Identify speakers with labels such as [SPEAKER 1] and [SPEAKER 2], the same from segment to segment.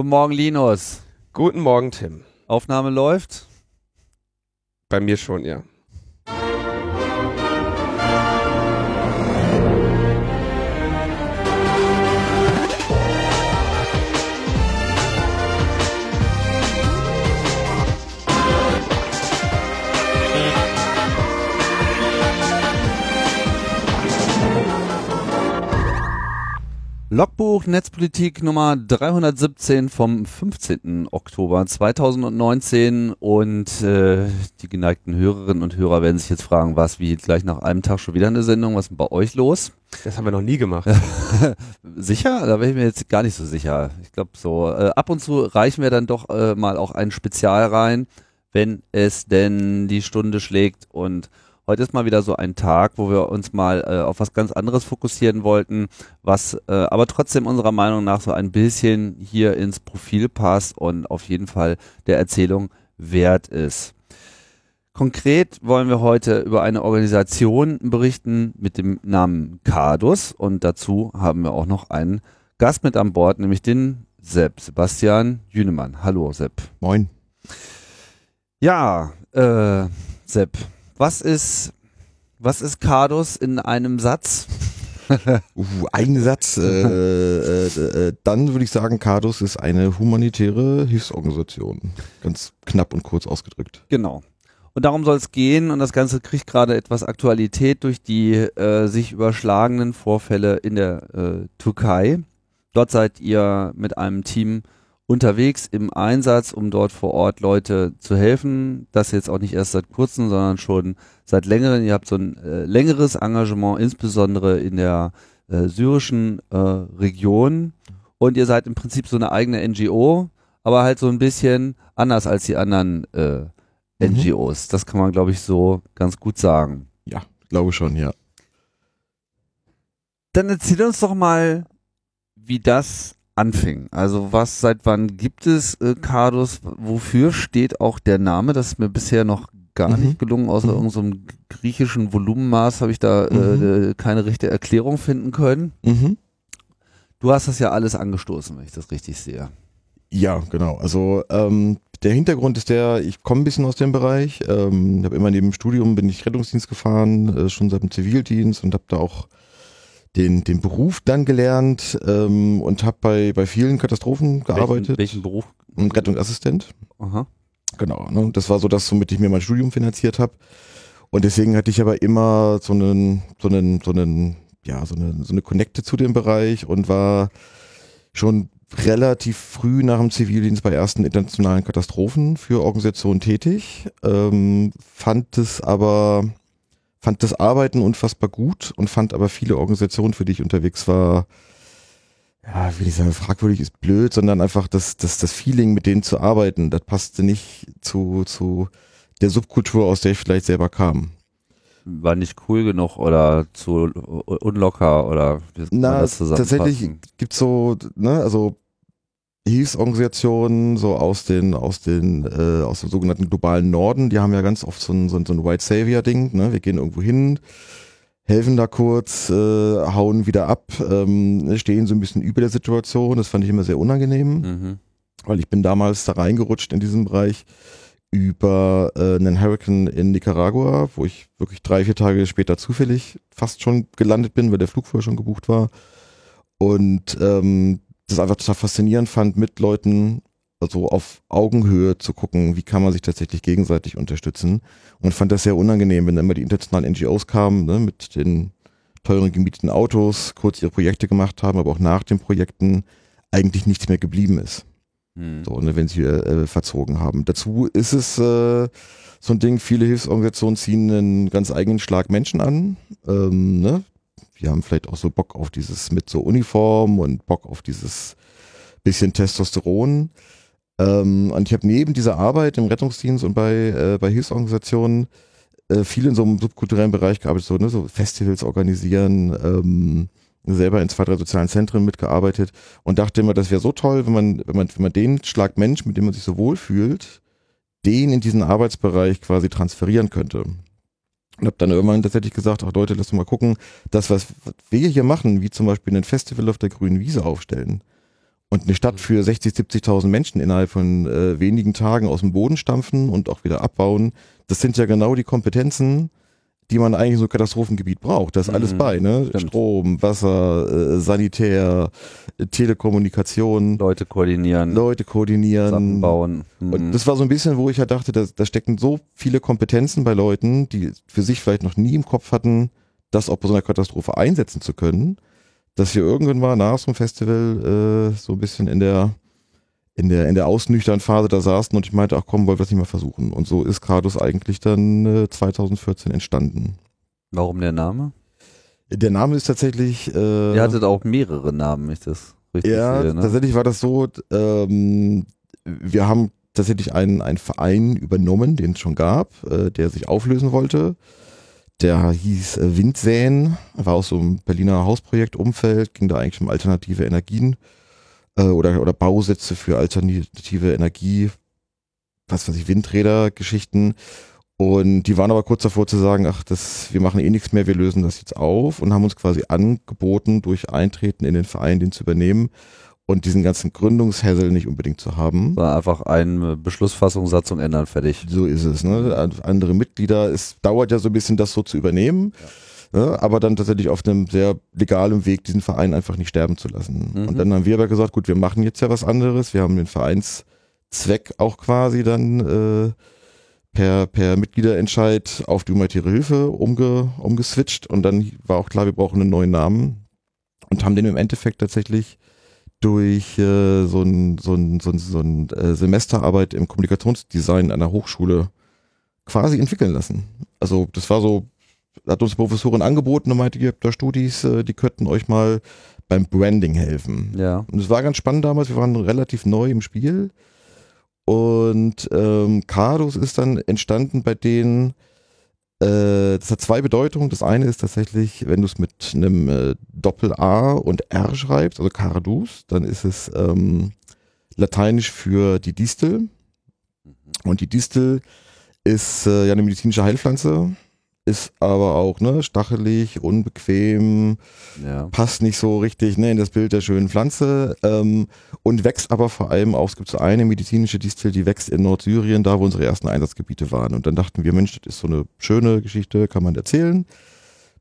[SPEAKER 1] Guten Morgen, Linus.
[SPEAKER 2] Guten Morgen, Tim.
[SPEAKER 1] Aufnahme läuft?
[SPEAKER 2] Bei mir schon, ja.
[SPEAKER 1] Logbuch Netzpolitik Nummer 317 vom 15. Oktober 2019 und äh, die geneigten Hörerinnen und Hörer werden sich jetzt fragen, was wie gleich nach einem Tag schon wieder eine Sendung, was ist denn bei euch los?
[SPEAKER 2] Das haben wir noch nie gemacht.
[SPEAKER 1] sicher? Da wäre ich mir jetzt gar nicht so sicher. Ich glaube so, äh, ab und zu reichen wir dann doch äh, mal auch ein Spezial rein, wenn es denn die Stunde schlägt und Heute ist mal wieder so ein Tag, wo wir uns mal äh, auf was ganz anderes fokussieren wollten, was äh, aber trotzdem unserer Meinung nach so ein bisschen hier ins Profil passt und auf jeden Fall der Erzählung wert ist. Konkret wollen wir heute über eine Organisation berichten mit dem Namen CADUS und dazu haben wir auch noch einen Gast mit an Bord, nämlich den Sepp, Sebastian Jünemann. Hallo Sepp.
[SPEAKER 3] Moin.
[SPEAKER 1] Ja, äh, Sepp, was ist, was ist Cardus in einem Satz?
[SPEAKER 3] uh, ein Satz. Äh, äh, äh, dann würde ich sagen, Cardus ist eine humanitäre Hilfsorganisation. Ganz knapp und kurz ausgedrückt.
[SPEAKER 1] Genau. Und darum soll es gehen und das Ganze kriegt gerade etwas Aktualität durch die äh, sich überschlagenen Vorfälle in der äh, Türkei. Dort seid ihr mit einem Team unterwegs im Einsatz, um dort vor Ort Leute zu helfen. Das jetzt auch nicht erst seit kurzem, sondern schon seit längerem. Ihr habt so ein äh, längeres Engagement, insbesondere in der äh, syrischen äh, Region. Und ihr seid im Prinzip so eine eigene NGO, aber halt so ein bisschen anders als die anderen äh, NGOs. Mhm. Das kann man, glaube ich, so ganz gut sagen.
[SPEAKER 3] Ja, glaube schon, ja.
[SPEAKER 1] Dann erzähl uns doch mal, wie das anfing. Also was, seit wann gibt es äh, Cardus? Wofür steht auch der Name? Das ist mir bisher noch gar mhm. nicht gelungen. Außer mhm. irgendeinem griechischen Volumenmaß habe ich da äh, mhm. äh, keine richtige Erklärung finden können. Mhm. Du hast das ja alles angestoßen, wenn ich das richtig sehe.
[SPEAKER 3] Ja, genau. Also ähm, der Hintergrund ist der, ich komme ein bisschen aus dem Bereich. Ähm, habe immer neben dem Studium bin ich Rettungsdienst gefahren, äh, schon seit dem Zivildienst und habe da auch den, den Beruf dann gelernt ähm, und habe bei, bei vielen Katastrophen gearbeitet.
[SPEAKER 1] Welchen, welchen Beruf?
[SPEAKER 3] Rettungsassistent.
[SPEAKER 1] Aha.
[SPEAKER 3] Genau. Ne? Das war so das, womit ich mir mein Studium finanziert habe. Und deswegen hatte ich aber immer so einen, so einen, so einen, ja, so eine, so eine Connecte zu dem Bereich und war schon relativ früh nach dem Zivildienst bei ersten internationalen Katastrophen für Organisationen tätig, ähm, fand es aber fand das Arbeiten unfassbar gut und fand aber viele Organisationen, für die ich unterwegs war, ja, will ich sagen, fragwürdig ist blöd, sondern einfach das, das, das Feeling, mit denen zu arbeiten, das passte nicht zu, zu der Subkultur, aus der ich vielleicht selber kam.
[SPEAKER 1] War nicht cool genug oder zu unlocker oder
[SPEAKER 3] wie Na, tatsächlich gibt's so, ne, also Hilfsorganisationen so aus den aus den äh, aus dem sogenannten globalen Norden, die haben ja ganz oft so ein, so ein, so ein White Savior Ding, ne? Wir gehen irgendwo hin, helfen da kurz, äh, hauen wieder ab, ähm, stehen so ein bisschen über der Situation. Das fand ich immer sehr unangenehm, mhm. weil ich bin damals da reingerutscht in diesem Bereich über äh, einen Hurricane in Nicaragua, wo ich wirklich drei, vier Tage später zufällig fast schon gelandet bin, weil der Flug vorher schon gebucht war. Und ähm, das einfach total faszinierend fand, mit Leuten also auf Augenhöhe zu gucken, wie kann man sich tatsächlich gegenseitig unterstützen. Und fand das sehr unangenehm, wenn immer die internationalen NGOs kamen, ne, mit den teuren gemieteten Autos, kurz ihre Projekte gemacht haben, aber auch nach den Projekten eigentlich nichts mehr geblieben ist. Hm. So, ne, wenn sie äh, verzogen haben. Dazu ist es äh, so ein Ding, viele Hilfsorganisationen ziehen einen ganz eigenen Schlag Menschen an. Ähm, ne? Wir haben vielleicht auch so Bock auf dieses mit so Uniform und Bock auf dieses bisschen Testosteron. Ähm, und ich habe neben dieser Arbeit im Rettungsdienst und bei, äh, bei Hilfsorganisationen äh, viel in so einem subkulturellen Bereich gearbeitet, so, ne, so Festivals organisieren, ähm, selber in zwei, drei sozialen Zentren mitgearbeitet und dachte immer, das wäre so toll, wenn man, wenn man, wenn man den Schlag Mensch, mit dem man sich so wohl fühlt, den in diesen Arbeitsbereich quasi transferieren könnte. Und habe dann irgendwann tatsächlich gesagt, ach Leute, lass mal gucken, das, was wir hier machen, wie zum Beispiel ein Festival auf der grünen Wiese aufstellen. Und eine Stadt für 60, 70.000 Menschen innerhalb von äh, wenigen Tagen aus dem Boden stampfen und auch wieder abbauen, das sind ja genau die Kompetenzen, die man eigentlich so Katastrophengebiet braucht. Da ist alles
[SPEAKER 1] Mhm,
[SPEAKER 3] bei, ne?
[SPEAKER 1] stimmt.
[SPEAKER 3] Strom, Wasser, äh, Sanitär, äh, Telekommunikation,
[SPEAKER 1] Leute koordinieren,
[SPEAKER 3] Leute koordinieren.
[SPEAKER 1] Sachen bauen.
[SPEAKER 3] Und
[SPEAKER 1] Mhm.
[SPEAKER 3] das war so ein bisschen, wo ich ja dachte, da, da stecken so viele Kompetenzen bei Leuten, die für sich vielleicht noch nie im Kopf hatten, das auch bei so einer Katastrophe einsetzen zu können, dass wir irgendwann mal nach so einem Festival äh, so ein bisschen in der in der in der ausnüchternden Phase da saßen und ich meinte, ach komm, wollen wir es nicht mal versuchen. Und so ist Cardus eigentlich dann äh, 2014 entstanden.
[SPEAKER 1] Warum der Name?
[SPEAKER 3] Der Name ist tatsächlich äh,
[SPEAKER 1] Ihr hattet auch mehrere Namen, wenn ich das richtig
[SPEAKER 3] Ja,
[SPEAKER 1] sehe. Ne?
[SPEAKER 3] tatsächlich war das so, ähm, wir haben tatsächlich einen, einen Verein übernommen, den es schon gab, äh, der sich auflösen wollte. Der hieß äh, Windsäen, war aus so einem Berliner Hausprojektumfeld, ging da eigentlich um alternative Energien äh, oder, oder Bausätze für alternative Energie, was weiß ich, Windräder, Geschichten. Und die waren aber kurz davor zu sagen, ach, das, wir machen eh nichts mehr, wir lösen das jetzt auf und haben uns quasi angeboten, durch Eintreten in den Verein den zu übernehmen und diesen ganzen Gründungshässel nicht unbedingt zu haben.
[SPEAKER 1] War einfach eine Beschlussfassung, Satzung ändern, fertig.
[SPEAKER 3] So ist es, ne? Andere Mitglieder, es dauert ja so ein bisschen, das so zu übernehmen, ne? aber dann tatsächlich auf einem sehr legalen Weg diesen Verein einfach nicht sterben zu lassen.
[SPEAKER 1] Mhm.
[SPEAKER 3] Und dann haben wir aber gesagt, gut, wir machen jetzt ja was anderes, wir haben den Vereinszweck auch quasi dann äh, per, per Mitgliederentscheid auf die humanitäre Hilfe umge, umgeswitcht und dann war auch klar, wir brauchen einen neuen Namen und haben den im Endeffekt tatsächlich durch äh, so ein, so ein, so ein, so ein äh, Semesterarbeit im Kommunikationsdesign einer Hochschule quasi entwickeln lassen. Also das war so, hat uns die Professorin angeboten und meinte, ihr habt da Studis, äh, die könnten euch mal beim Branding helfen.
[SPEAKER 1] Ja.
[SPEAKER 3] Und es war ganz spannend damals, wir waren relativ neu im Spiel. Und ähm, Cardus ist dann entstanden bei denen, äh, das hat zwei Bedeutungen. Das eine ist tatsächlich, wenn du es mit einem äh, Doppel-A und R schreibst, also Cardus, dann ist es ähm, lateinisch für die Distel. Und die Distel ist äh, ja eine medizinische Heilpflanze, ist aber auch ne, stachelig, unbequem,
[SPEAKER 1] Ja.
[SPEAKER 3] passt nicht so richtig ne, in das Bild der schönen Pflanze ähm, und wächst aber vor allem auch, es gibt so eine medizinische Distel, die wächst in Nordsyrien, da wo unsere ersten Einsatzgebiete waren. Und dann dachten wir, Mensch, das ist so eine schöne Geschichte, kann man erzählen.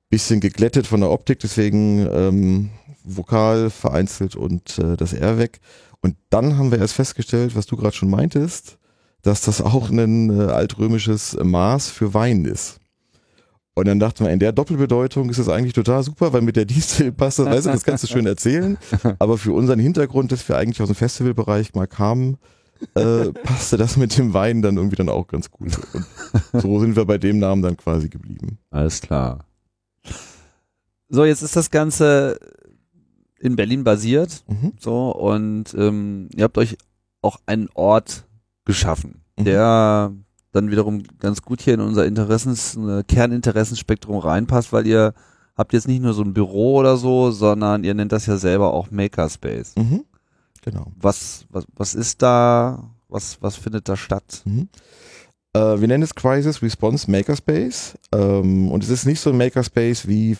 [SPEAKER 3] Bisschen geglättet von der Optik, deswegen ähm, vokal vereinzelt und äh, das R weg. Und dann haben wir erst festgestellt, was du gerade schon meintest, dass das auch ein äh, altrömisches Maß für Wein ist. Und dann dachten wir, in der Doppelbedeutung ist es eigentlich total super, weil mit der Distel passt das, weißt du, das kannst du schön erzählen. Aber für unseren Hintergrund, dass wir eigentlich aus dem Festivalbereich mal kamen, äh, passte das mit dem Wein dann irgendwie dann auch ganz gut. Und so sind wir bei dem Namen dann quasi geblieben.
[SPEAKER 1] Alles klar. So, jetzt ist das Ganze in Berlin basiert.
[SPEAKER 3] Mhm.
[SPEAKER 1] So, und ähm, ihr habt euch auch einen Ort geschaffen,
[SPEAKER 3] Mhm.
[SPEAKER 1] Dann wiederum ganz gut hier in unser Interessens, äh, Kerninteressensspektrum reinpasst, weil ihr habt jetzt nicht nur so ein Büro oder so, sondern ihr nennt das ja selber auch Makerspace.
[SPEAKER 3] Mhm. Genau.
[SPEAKER 1] Was, was, was ist da, was, was findet da statt?
[SPEAKER 3] Mhm. Äh, wir nennen es Crisis Response Makerspace. Ähm, und es ist nicht so ein Makerspace, wie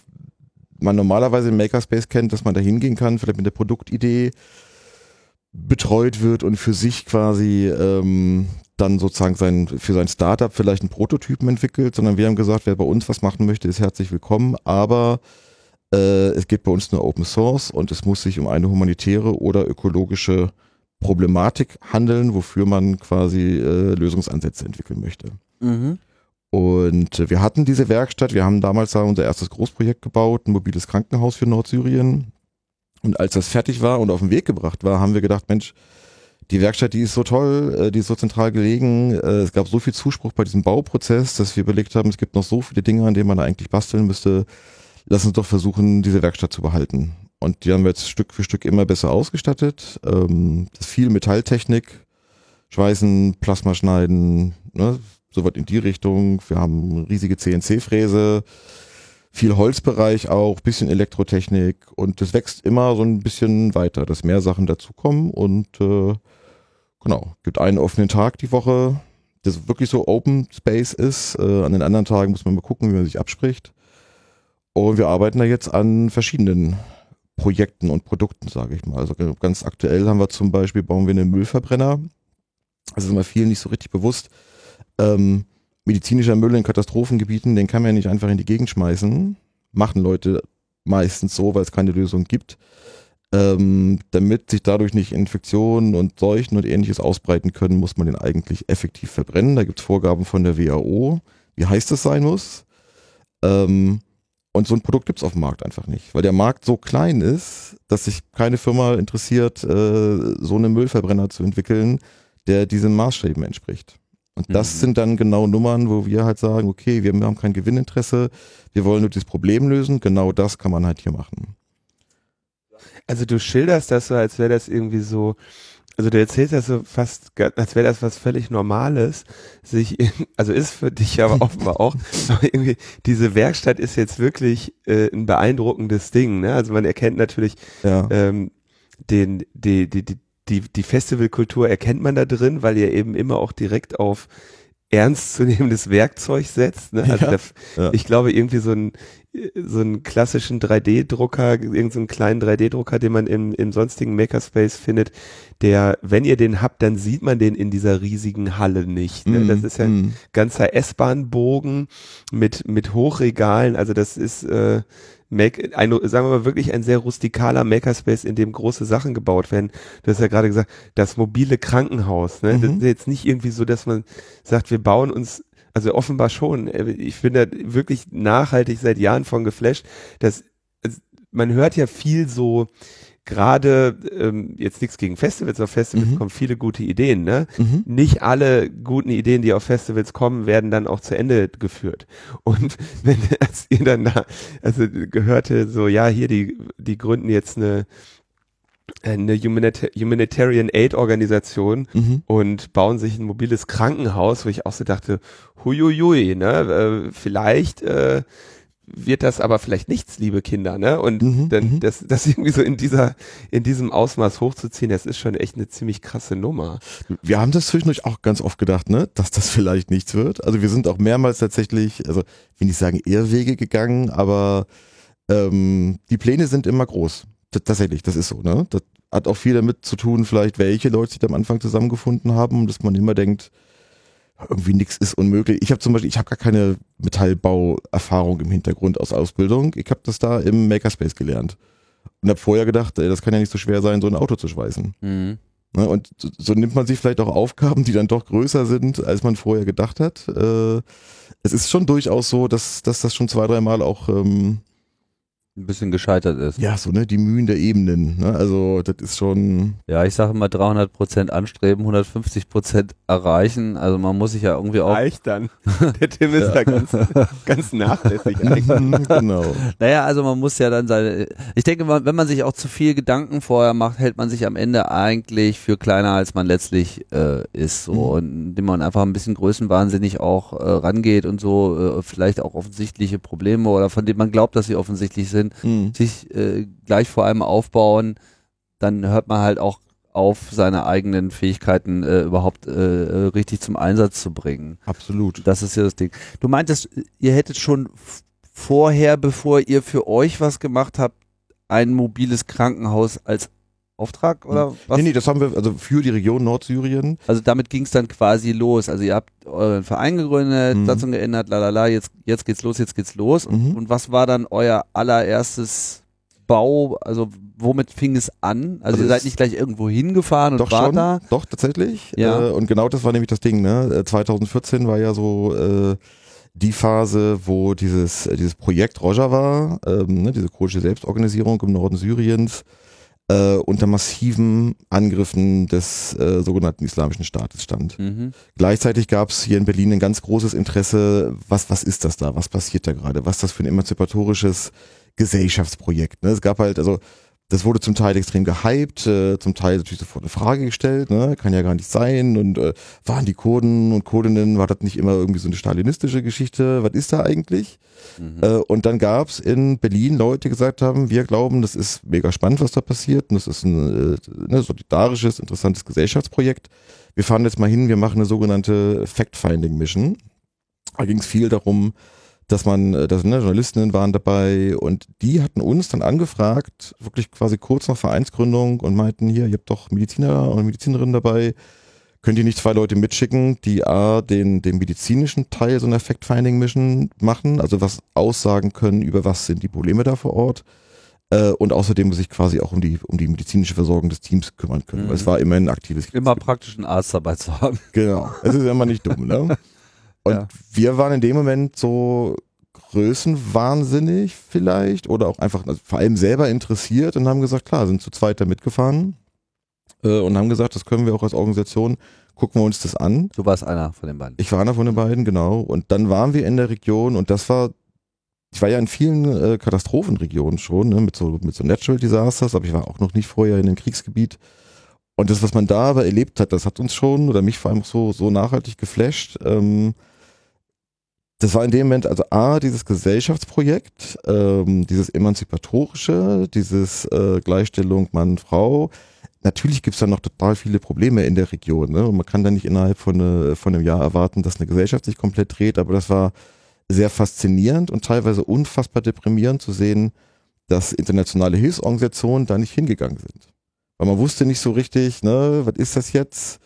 [SPEAKER 3] man normalerweise im Makerspace kennt, dass man da hingehen kann, vielleicht mit der Produktidee betreut wird und für sich quasi ähm, dann sozusagen sein, für sein Startup vielleicht einen Prototypen entwickelt, sondern wir haben gesagt, wer bei uns was machen möchte, ist herzlich willkommen, aber äh, es geht bei uns nur Open Source und es muss sich um eine humanitäre oder ökologische Problematik handeln, wofür man quasi äh, Lösungsansätze entwickeln möchte.
[SPEAKER 1] Mhm.
[SPEAKER 3] Und äh, wir hatten diese Werkstatt, wir haben damals da unser erstes Großprojekt gebaut, ein mobiles Krankenhaus für Nordsyrien. Und als das fertig war und auf den Weg gebracht war, haben wir gedacht, Mensch, die Werkstatt, die ist so toll, äh, die ist so zentral gelegen. Äh, es gab so viel Zuspruch bei diesem Bauprozess, dass wir überlegt haben, es gibt noch so viele Dinge, an denen man eigentlich basteln müsste. Lass uns doch versuchen, diese Werkstatt zu behalten. Und die haben wir jetzt Stück für Stück immer besser ausgestattet. Ähm, viel Metalltechnik, Schweißen, Plasma schneiden, ne, soweit in die Richtung. Wir haben eine riesige CNC-Fräse, viel Holzbereich auch, bisschen Elektrotechnik und das wächst immer so ein bisschen weiter, dass mehr Sachen dazukommen und äh, genau, gibt einen offenen Tag die Woche, das wirklich so Open Space ist. Äh, an den anderen Tagen muss man mal gucken, wie man sich abspricht. Und wir arbeiten da jetzt an verschiedenen Projekten und Produkten, sage ich mal. Also ganz aktuell haben wir zum Beispiel, bauen wir einen Müllverbrenner. Das ist immer vielen nicht so richtig bewusst. Ähm, medizinischer Müll in Katastrophengebieten, den kann man ja nicht einfach in die Gegend schmeißen. Machen Leute meistens so, weil es keine Lösung gibt. Ähm, damit sich dadurch nicht Infektionen und Seuchen und ähnliches ausbreiten können, muss man den eigentlich effektiv verbrennen. Da gibt es Vorgaben von der WHO, wie heiß das sein muss. Ähm, und so ein Produkt gibt es auf dem Markt einfach nicht, weil der Markt so klein ist, dass sich keine Firma interessiert, äh, so einen Müllverbrenner zu entwickeln, der diesen Maßstäben entspricht. Und das
[SPEAKER 1] Mhm.
[SPEAKER 3] sind dann genau Nummern, wo wir halt sagen, okay, wir haben kein Gewinninteresse, wir wollen nur dieses Problem lösen, genau das kann man halt hier machen.
[SPEAKER 2] Also du schilderst das so, als wäre das irgendwie so, also du erzählst das so fast, als wäre das was völlig Normales, sich, in, also ist für dich aber offenbar auch, aber irgendwie, diese Werkstatt ist jetzt wirklich äh, ein beeindruckendes Ding, ne? Also man erkennt natürlich
[SPEAKER 3] Ja.
[SPEAKER 2] ähm, den, die, die, die, die, die Festivalkultur erkennt man da drin, weil ihr eben immer auch direkt auf ernstzunehmendes Werkzeug setzt. Ne? Also
[SPEAKER 3] Ja,
[SPEAKER 2] da,
[SPEAKER 3] ja.
[SPEAKER 2] ich glaube, irgendwie so einen, so einen klassischen 3D-Drucker, irgendeinen so einen kleinen 3D-Drucker, den man im, im sonstigen Makerspace findet, der, wenn ihr den habt, dann sieht man den in dieser riesigen Halle nicht. Ne? Das
[SPEAKER 3] Mhm,
[SPEAKER 2] ist ja ein
[SPEAKER 3] mhm.
[SPEAKER 2] ganzer S-Bahn-Bogen mit, mit Hochregalen. Also das ist äh, Make, ein, sagen wir mal wirklich ein sehr rustikaler Makerspace, in dem große Sachen gebaut werden. Du hast ja gerade gesagt, das mobile Krankenhaus. Ne? Das
[SPEAKER 3] Mhm.
[SPEAKER 2] ist jetzt nicht irgendwie so, dass man sagt, wir bauen uns also offenbar schon. Äh, Ich bin da wirklich nachhaltig seit Jahren von geflasht. Dass, also man hört ja viel so, gerade ähm, jetzt nichts gegen Festivals, auf Festivals
[SPEAKER 3] Mhm.
[SPEAKER 2] kommen viele gute Ideen, ne?
[SPEAKER 3] Mhm.
[SPEAKER 2] nicht alle guten Ideen, die auf Festivals kommen, werden dann auch zu Ende geführt. Und wenn als ihr dann da, also gehörte so, ja, hier die die gründen jetzt eine eine Humanita Humanitarian Aid Organisation
[SPEAKER 3] Mhm.
[SPEAKER 2] und bauen sich ein mobiles Krankenhaus, wo ich auch so dachte, huiuiui, ne, äh, vielleicht äh, wird das aber vielleicht nichts, liebe Kinder, ne? Und
[SPEAKER 3] Mhm,
[SPEAKER 2] dann
[SPEAKER 3] mhm.
[SPEAKER 2] das, das irgendwie so in dieser, in diesem Ausmaß hochzuziehen, das ist schon echt eine ziemlich krasse Nummer.
[SPEAKER 3] Wir haben das zwischendurch auch ganz oft gedacht, ne, dass das vielleicht nichts wird. Also wir sind auch mehrmals tatsächlich, also will nicht sagen Irrwege gegangen, aber ähm, die Pläne sind immer groß. T tatsächlich, das ist so, ne? Das hat auch viel damit zu tun, vielleicht welche Leute sich am Anfang zusammengefunden haben, dass man immer denkt, irgendwie nichts ist unmöglich. Ich habe zum Beispiel, ich habe gar keine Metallbauerfahrung im Hintergrund aus Ausbildung. Ich habe das da im Makerspace gelernt und habe vorher gedacht, das kann ja nicht so schwer sein, so ein Auto zu schweißen.
[SPEAKER 1] Mhm.
[SPEAKER 3] Ne, und so, so nimmt man sich vielleicht auch Aufgaben, die dann doch größer sind, als man vorher gedacht hat. Äh, es ist schon durchaus so, dass, dass das schon zwei, dreimal auch ähm,
[SPEAKER 1] Ein bisschen gescheitert ist.
[SPEAKER 3] ja so ne die Mühen der Ebenen. Ne? Also das ist schon
[SPEAKER 1] Ja, ich sage immer 300 Prozent anstreben, 150 Prozent erreichen. Also man muss sich ja irgendwie auch.
[SPEAKER 2] Reicht dann. Der Tim ist da ganz, ganz nachlässig eigentlich.
[SPEAKER 3] Mhm, genau.
[SPEAKER 1] Naja, also man muss ja dann seine. Ich denke wenn man sich auch zu viel Gedanken vorher macht, hält man sich am Ende eigentlich für kleiner, als man letztlich äh, ist. So,
[SPEAKER 3] Mhm.
[SPEAKER 1] und indem man einfach ein bisschen größenwahnsinnig auch äh, rangeht und so, äh, vielleicht auch offensichtliche Probleme oder von denen man glaubt, dass sie offensichtlich sind,
[SPEAKER 3] Mhm.
[SPEAKER 1] sich äh, gleich vor allem aufbauen, dann hört man halt auch auf, seine eigenen Fähigkeiten äh, überhaupt äh, richtig zum Einsatz zu bringen.
[SPEAKER 3] Absolut.
[SPEAKER 1] Das ist ja das Ding. Du meintest, ihr hättet schon vorher, bevor ihr für euch was gemacht habt, ein mobiles Krankenhaus als Auftrag oder was?
[SPEAKER 3] Nee, nee, das haben wir also für die Region Nordsyrien.
[SPEAKER 1] Also damit ging es dann quasi los. Also ihr habt euren Verein gegründet,
[SPEAKER 3] Mhm.
[SPEAKER 1] Satzung geändert, lalala, jetzt, jetzt geht's los, jetzt geht's los. Und,
[SPEAKER 3] Mhm.
[SPEAKER 1] und was war dann euer allererstes Bau? Also womit fing es an? Also,
[SPEAKER 3] Also
[SPEAKER 1] ihr seid nicht gleich irgendwo hingefahren und
[SPEAKER 3] Doch
[SPEAKER 1] wart
[SPEAKER 3] schon,
[SPEAKER 1] da?
[SPEAKER 3] doch tatsächlich.
[SPEAKER 1] Ja.
[SPEAKER 3] Äh, und genau das war nämlich das Ding. Ne? Äh, 2014 war ja so äh, die Phase, wo dieses äh, dieses Projekt Rojava, ähm, ne, diese kurdische Selbstorganisierung im Norden Syriens, äh, unter massiven Angriffen des äh, sogenannten Islamischen Staates stand.
[SPEAKER 1] Mhm.
[SPEAKER 3] Gleichzeitig gab es hier in Berlin ein ganz großes Interesse, was, was ist das da, was passiert da gerade, was ist das für ein emanzipatorisches Gesellschaftsprojekt. Ne? Es gab halt, also das wurde zum Teil extrem gehypt, äh, zum Teil natürlich sofort eine Frage gestellt, ne? kann ja gar nicht sein und äh, waren die Kurden und Kurdinnen, war das nicht immer irgendwie so eine stalinistische Geschichte, was ist da eigentlich?
[SPEAKER 1] Mhm.
[SPEAKER 3] Äh, und dann gab es in Berlin Leute, die gesagt haben, wir glauben, das ist mega spannend, was da passiert. Und das ist ein äh, ne, solidarisches, interessantes Gesellschaftsprojekt. Wir fahren jetzt mal hin, wir machen eine sogenannte Fact-Finding-Mission. Da ging es viel darum, dass man, äh, dass ne, Journalistinnen waren dabei und die hatten uns dann angefragt, wirklich quasi kurz nach Vereinsgründung und meinten, hier, ihr habt doch Mediziner und Medizinerinnen dabei, könnt ihr nicht zwei Leute mitschicken, die A, den, den medizinischen Teil so einer Fact-Finding-Mission machen, also was aussagen können, über was sind die Probleme da vor Ort. Äh, und außerdem sich quasi auch um die, um die medizinische Versorgung des Teams kümmern können. Mhm. Es war immer ein aktives
[SPEAKER 1] Immer praktisch einen Arzt dabei zu haben.
[SPEAKER 3] Genau. Es ist immer nicht dumm, ne? Und ja. wir waren in dem Moment so größenwahnsinnig vielleicht oder auch einfach also vor allem selber interessiert und haben gesagt, klar, sind zu zweit da mitgefahren äh, und haben gesagt, das können wir auch als Organisation, gucken wir uns das an.
[SPEAKER 1] Du warst einer von den beiden.
[SPEAKER 3] Ich war einer von den beiden, genau. Und dann waren wir in der Region und das war, ich war ja in vielen äh, Katastrophenregionen schon, ne, mit so, mit so Natural Disasters, aber ich war auch noch nicht vorher in einem Kriegsgebiet. Und das, was man da aber erlebt hat, das hat uns schon oder mich vor allem so, so nachhaltig geflasht. Ähm, das war in dem Moment, also A, dieses Gesellschaftsprojekt, ähm, dieses emanzipatorische, dieses äh, Gleichstellung Mann-Frau. Natürlich gibt's da noch total viele Probleme in der Region. Ne? Und man kann da nicht innerhalb von, ne, von einem Jahr erwarten, dass eine Gesellschaft sich komplett dreht, aber das war sehr faszinierend und teilweise unfassbar deprimierend zu sehen, dass internationale Hilfsorganisationen da nicht hingegangen sind. Weil man wusste nicht so richtig, ne, was ist das jetzt?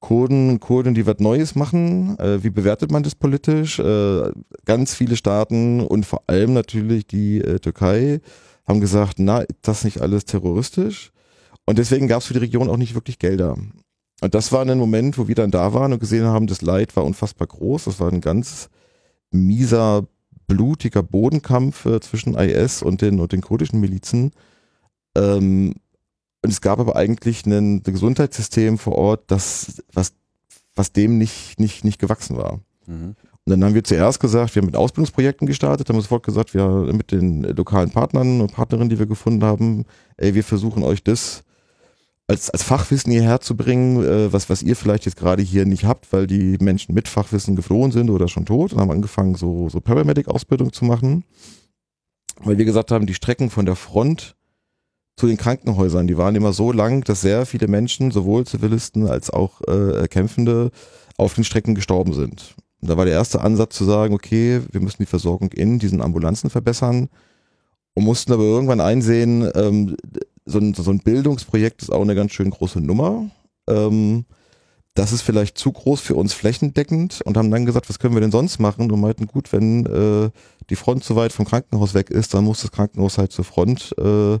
[SPEAKER 3] Kurden, Kurden, die was Neues machen. Äh, wie bewertet man das politisch? Äh, ganz viele Staaten und vor allem natürlich die äh, Türkei haben gesagt, na, ist das nicht alles terroristisch? Und deswegen gab es für die Region auch nicht wirklich Gelder. Und das war ein Moment, wo wir dann da waren und gesehen haben, das Leid war unfassbar groß. Das war ein ganz mieser, blutiger Bodenkampf äh, zwischen IS und den, und den kurdischen Milizen. Ähm, und es gab aber eigentlich ein, Gesundheitssystem vor Ort, das, was, was dem nicht, nicht, nicht gewachsen war. Mhm. Und dann haben wir zuerst gesagt, wir haben mit Ausbildungsprojekten gestartet, haben sofort gesagt, wir mit den lokalen Partnern und Partnerinnen, die wir gefunden haben, ey, wir versuchen euch das als, als Fachwissen hierher zu bringen, äh, was, was ihr vielleicht jetzt gerade hier nicht habt, weil die Menschen mit Fachwissen geflohen sind oder schon tot und haben angefangen, so, so Paramedic-Ausbildung zu machen. Weil wir gesagt haben, die Strecken von der Front zu den Krankenhäusern. Die waren immer so lang, dass sehr viele Menschen, sowohl Zivilisten als auch äh, Kämpfende, auf den Strecken gestorben sind. Und da war der erste Ansatz zu sagen, okay, wir müssen die Versorgung in diesen Ambulanzen verbessern und mussten aber irgendwann einsehen, ähm, so, ein, so ein Bildungsprojekt ist auch eine ganz schön große Nummer. Ähm, das ist vielleicht zu groß für uns flächendeckend und haben dann gesagt, was können wir denn sonst machen? Und meinten, gut, wenn äh, die Front zu weit vom Krankenhaus weg ist, dann muss das Krankenhaus halt zur Front äh,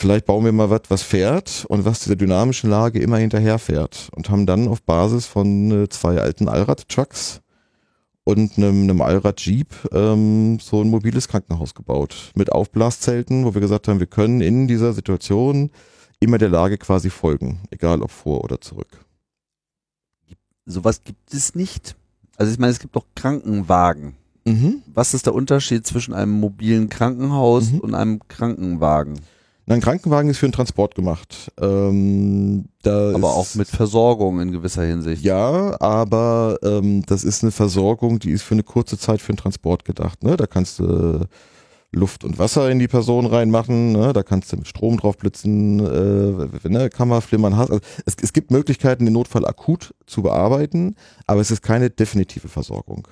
[SPEAKER 3] vielleicht bauen wir mal was, was fährt und was dieser dynamischen Lage immer hinterher fährt. Und haben dann auf Basis von äh, zwei alten Allrad-Trucks und einem, einem Allrad-Jeep ähm, so ein mobiles Krankenhaus gebaut. Mit Aufblaszelten, wo wir gesagt haben, wir können in dieser Situation immer der Lage quasi folgen, egal ob vor oder zurück.
[SPEAKER 1] Sowas gibt es nicht. Also ich meine, es gibt doch Krankenwagen. Mhm. Was ist der Unterschied zwischen einem mobilen Krankenhaus mhm. und einem Krankenwagen?
[SPEAKER 3] Ein Krankenwagen ist für den Transport gemacht. Ähm,
[SPEAKER 1] da aber auch mit Versorgung in gewisser Hinsicht.
[SPEAKER 3] Ja, aber ähm, das ist eine Versorgung, die ist für eine kurze Zeit für den Transport gedacht. Ne? Da kannst du Luft und Wasser in die Person reinmachen, ne? da kannst du mit Strom drauf blitzen, äh, ne? Kammerflimmern hast. Also es, es gibt Möglichkeiten, den Notfall akut zu bearbeiten, aber es ist keine definitive Versorgung.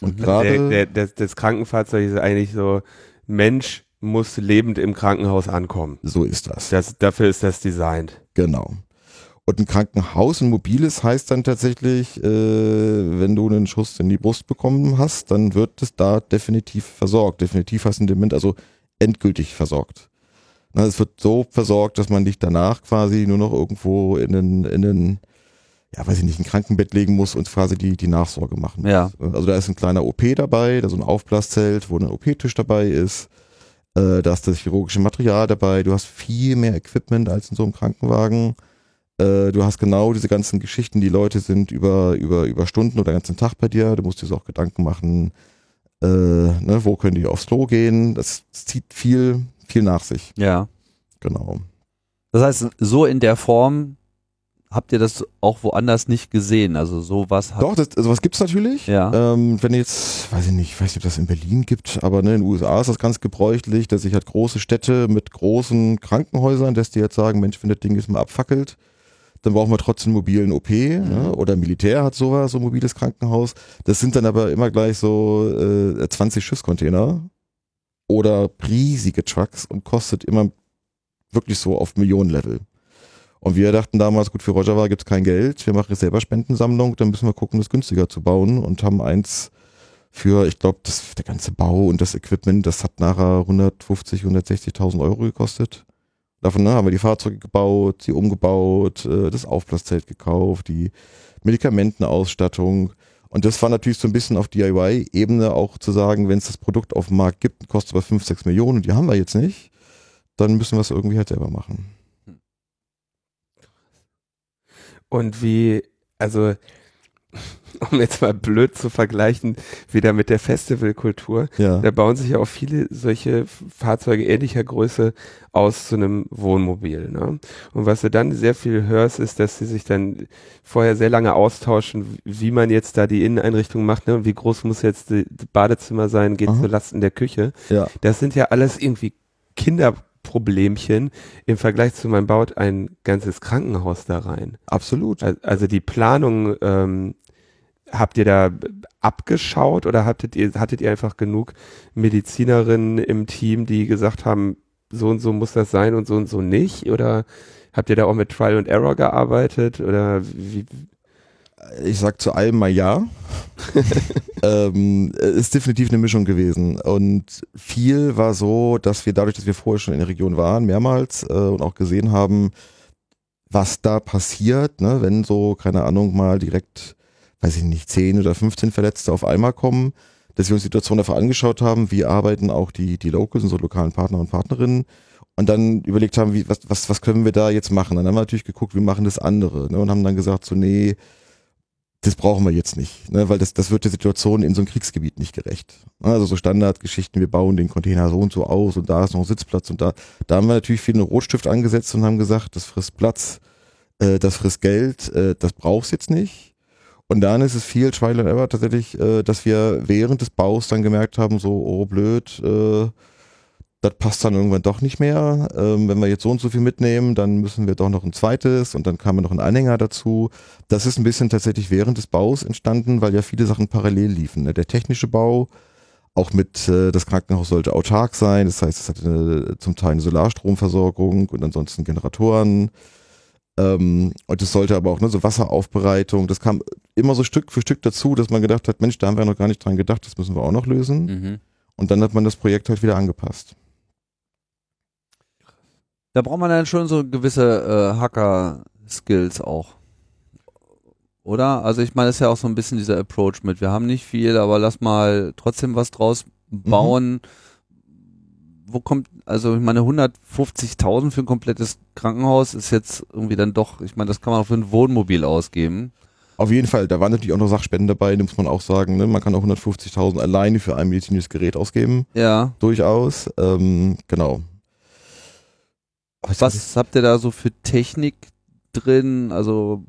[SPEAKER 2] Und mhm. gerade das, das Krankenfahrzeug ist eigentlich so Mensch muss lebend im Krankenhaus ankommen.
[SPEAKER 3] So ist das.
[SPEAKER 2] das dafür ist das designt.
[SPEAKER 3] Genau. Und ein Krankenhaus, ein mobiles, heißt dann tatsächlich, äh, wenn du einen Schuss in die Brust bekommen hast, dann wird es da definitiv versorgt. Definitiv hast du in dem Moment also endgültig versorgt. Na, es wird so versorgt, dass man dich danach quasi nur noch irgendwo in den, in den, ja, weiß ich nicht, ein Krankenbett legen muss und quasi die, die Nachsorge machen.
[SPEAKER 1] Ja.
[SPEAKER 3] Also da ist ein kleiner OP dabei, da so ein Aufblaszelt, wo ein OP-Tisch dabei ist äh, da ist das chirurgische Material dabei, du hast viel mehr Equipment als in so einem Krankenwagen. Äh, du hast genau diese ganzen Geschichten, die Leute sind über, über, über Stunden oder den ganzen Tag bei dir, du musst dir so auch Gedanken machen, äh, ne, wo können die aufs Klo gehen. Das, das zieht viel, viel nach sich.
[SPEAKER 1] Ja.
[SPEAKER 3] Genau.
[SPEAKER 1] Das heißt, so in der Form habt ihr das auch woanders nicht gesehen? Also sowas
[SPEAKER 3] Doch, das, sowas gibt's natürlich.
[SPEAKER 1] Ja.
[SPEAKER 3] Ähm, wenn jetzt, weiß ich nicht, ich weiß nicht, ob das in Berlin gibt, aber ne, in den USA ist das ganz gebräuchlich, dass sich halt große Städte mit großen Krankenhäusern, dass die jetzt sagen, Mensch, wenn das Ding jetzt mal abfackelt, dann brauchen wir trotzdem einen mobilen OP ne? oder Militär hat sowas, so ein mobiles Krankenhaus. Das sind dann aber immer gleich so äh, 20 Schiffscontainer oder riesige Trucks und kostet immer wirklich so auf Millionenlevel. Und wir dachten damals, gut, für Roger war gibt's kein Geld, wir machen jetzt selber Spendensammlung, dann müssen wir gucken, das günstiger zu bauen und haben eins für, ich glaube, der ganze Bau und das Equipment, das hat nachher 150, 160.000 Euro gekostet. Davon ne, haben wir die Fahrzeuge gebaut, sie umgebaut, äh, das Aufblaszelt gekauft, die Medikamentenausstattung. Und das war natürlich so ein bisschen auf DIY-Ebene auch zu sagen, wenn es das Produkt auf dem Markt gibt, kostet aber 5, 6 Millionen die haben wir jetzt nicht, dann müssen wir es irgendwie halt selber machen.
[SPEAKER 2] Und wie, also um jetzt mal blöd zu vergleichen, wieder mit der Festivalkultur,
[SPEAKER 3] Ja.
[SPEAKER 2] da bauen sich ja auch viele solche Fahrzeuge ähnlicher Größe aus zu einem Wohnmobil. Ne? Und was du dann sehr viel hörst, ist, dass sie sich dann vorher sehr lange austauschen, wie man jetzt da die Inneneinrichtung macht ne? und wie groß muss jetzt das Badezimmer sein, geht
[SPEAKER 3] Aha.
[SPEAKER 2] zu Lasten der Küche.
[SPEAKER 3] Ja.
[SPEAKER 2] Das sind ja alles irgendwie Kinderproblemchen im Vergleich zu man baut ein ganzes Krankenhaus da rein.
[SPEAKER 3] Absolut.
[SPEAKER 2] Al- Also die Planung, ähm, habt ihr da abgeschaut oder hattet ihr, hattet ihr einfach genug Medizinerinnen im Team, die gesagt haben, so und so muss das sein und so und so nicht? Oder habt ihr da auch mit Trial and Error gearbeitet? Oder wie?
[SPEAKER 3] Ich sag zu allem mal ja. ähm, ist definitiv eine Mischung gewesen. Und viel war so, dass wir dadurch, dass wir vorher schon in der Region waren, mehrmals äh, und auch gesehen haben, was da passiert, ne, wenn so, keine Ahnung, mal direkt, weiß ich nicht, 10 oder 15 Verletzte auf einmal kommen, dass wir uns die Situation dafür angeschaut haben, wie arbeiten auch die, die Locals, unsere lokalen Partner und Partnerinnen und dann überlegt haben, wie, was, was, was können wir da jetzt machen? Dann haben wir natürlich geguckt, wie machen das andere ne, und haben dann gesagt, so, nee, das brauchen wir jetzt nicht, ne, weil das, das wird der Situation in so einem Kriegsgebiet nicht gerecht. Also so Standardgeschichten, wir bauen den Container so und so aus und da ist noch ein Sitzplatz und da, da haben wir natürlich viel einen Rotstift angesetzt und haben gesagt, das frisst Platz, äh, das frisst Geld, äh, das brauchst jetzt nicht. Und dann ist es viel Trial and Error tatsächlich, äh, dass wir während des Baus dann gemerkt haben, so, oh blöd, äh, das passt dann irgendwann doch nicht mehr. Ähm, wenn wir jetzt so und so viel mitnehmen, dann müssen wir doch noch ein zweites und dann kam noch ein Anhänger dazu. Das ist ein bisschen tatsächlich während des Baus entstanden, weil ja viele Sachen parallel liefen. Ne? Der technische Bau, auch mit, äh, das Krankenhaus sollte autark sein, das heißt, es hatte eine, zum Teil eine Solarstromversorgung und ansonsten Generatoren. Ähm, und es sollte aber auch ne, so Wasseraufbereitung, das kam immer so Stück für Stück dazu, dass man gedacht hat, Mensch, da haben wir noch gar nicht dran gedacht, das müssen wir auch noch lösen.
[SPEAKER 1] Mhm.
[SPEAKER 3] Und dann hat man das Projekt halt wieder angepasst.
[SPEAKER 1] Da braucht man dann schon so gewisse äh, Hacker-Skills auch. Oder? Also ich meine, das ist ja auch so ein bisschen dieser Approach mit, wir haben nicht viel, aber lass mal trotzdem was draus bauen. Wo kommt, also ich meine, 150.000 für ein komplettes Krankenhaus ist jetzt irgendwie dann doch, ich meine, das kann man auch für ein Wohnmobil ausgeben.
[SPEAKER 3] Auf jeden Fall, da waren natürlich auch noch Sachspenden dabei, da muss man auch sagen, ne? man kann auch 150.000 alleine für ein medizinisches Gerät ausgeben,
[SPEAKER 1] Ja.
[SPEAKER 3] durchaus. Ähm, genau. Aber hab
[SPEAKER 1] Was habt ihr da so für Technik drin? Also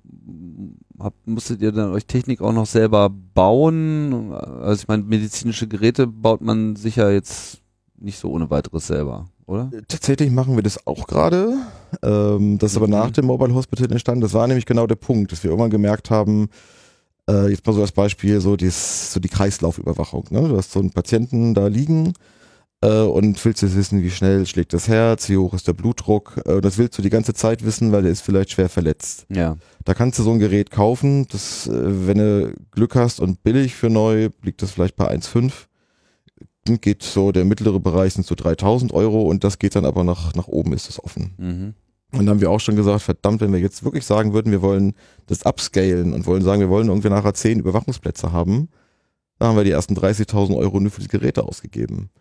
[SPEAKER 1] habt, musstet ihr dann euch Technik auch noch selber bauen? Also ich meine, medizinische Geräte baut man sicher jetzt nicht so ohne weiteres selber, oder?
[SPEAKER 3] ich- Tatsächlich machen wir das auch gerade. Ähm, das ist aber
[SPEAKER 1] Mhm.
[SPEAKER 3] nach dem Mobile Hospital entstanden. Das war nämlich genau der Punkt, dass wir irgendwann gemerkt haben, äh, jetzt mal so als Beispiel, so, dies, so die Kreislaufüberwachung. Ne? Du hast so einen Patienten da liegen äh, und willst jetzt wissen, wie schnell schlägt das Herz, wie hoch ist der Blutdruck. Äh, das willst du die ganze Zeit wissen, weil der ist vielleicht schwer verletzt.
[SPEAKER 1] Ja.
[SPEAKER 3] Da kannst du so ein Gerät kaufen, das, äh, wenn du Glück hast und billig für neu, liegt das vielleicht bei 1,5. Dann Geht so, der mittlere Bereich sind so 3000 Euro und das geht dann aber nach, nach oben ist das offen.
[SPEAKER 1] Mhm.
[SPEAKER 3] Und dann haben wir auch schon gesagt, verdammt, wenn wir jetzt wirklich sagen würden, wir wollen das upscalen und wollen sagen, wir wollen irgendwie nachher 10 Überwachungsplätze haben, da haben wir die ersten 30.000 Euro nur für die Geräte ausgegeben.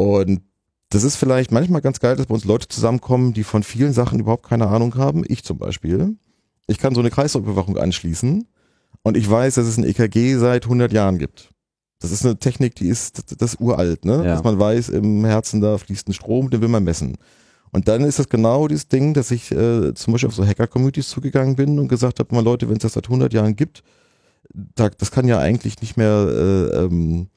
[SPEAKER 3] Und das ist vielleicht manchmal ganz geil, dass bei uns Leute zusammenkommen, die von vielen Sachen überhaupt keine Ahnung haben. Ich zum Beispiel. Ich kann so eine Kreislaufüberwachung anschließen und ich weiß, dass es ein EKG seit 100 Jahren gibt. Das ist eine Technik, die ist das, das ist uralt, ne?
[SPEAKER 1] Ja.
[SPEAKER 3] Dass man weiß, im Herzen da fließt ein Strom, den will man messen. Und dann ist das genau dieses Ding, dass ich äh, zum Beispiel auf so Hacker-Communities zugegangen bin und gesagt habe, mal Leute, wenn es das seit 100 Jahren gibt, da, das kann ja eigentlich nicht mehr, äh, ähm,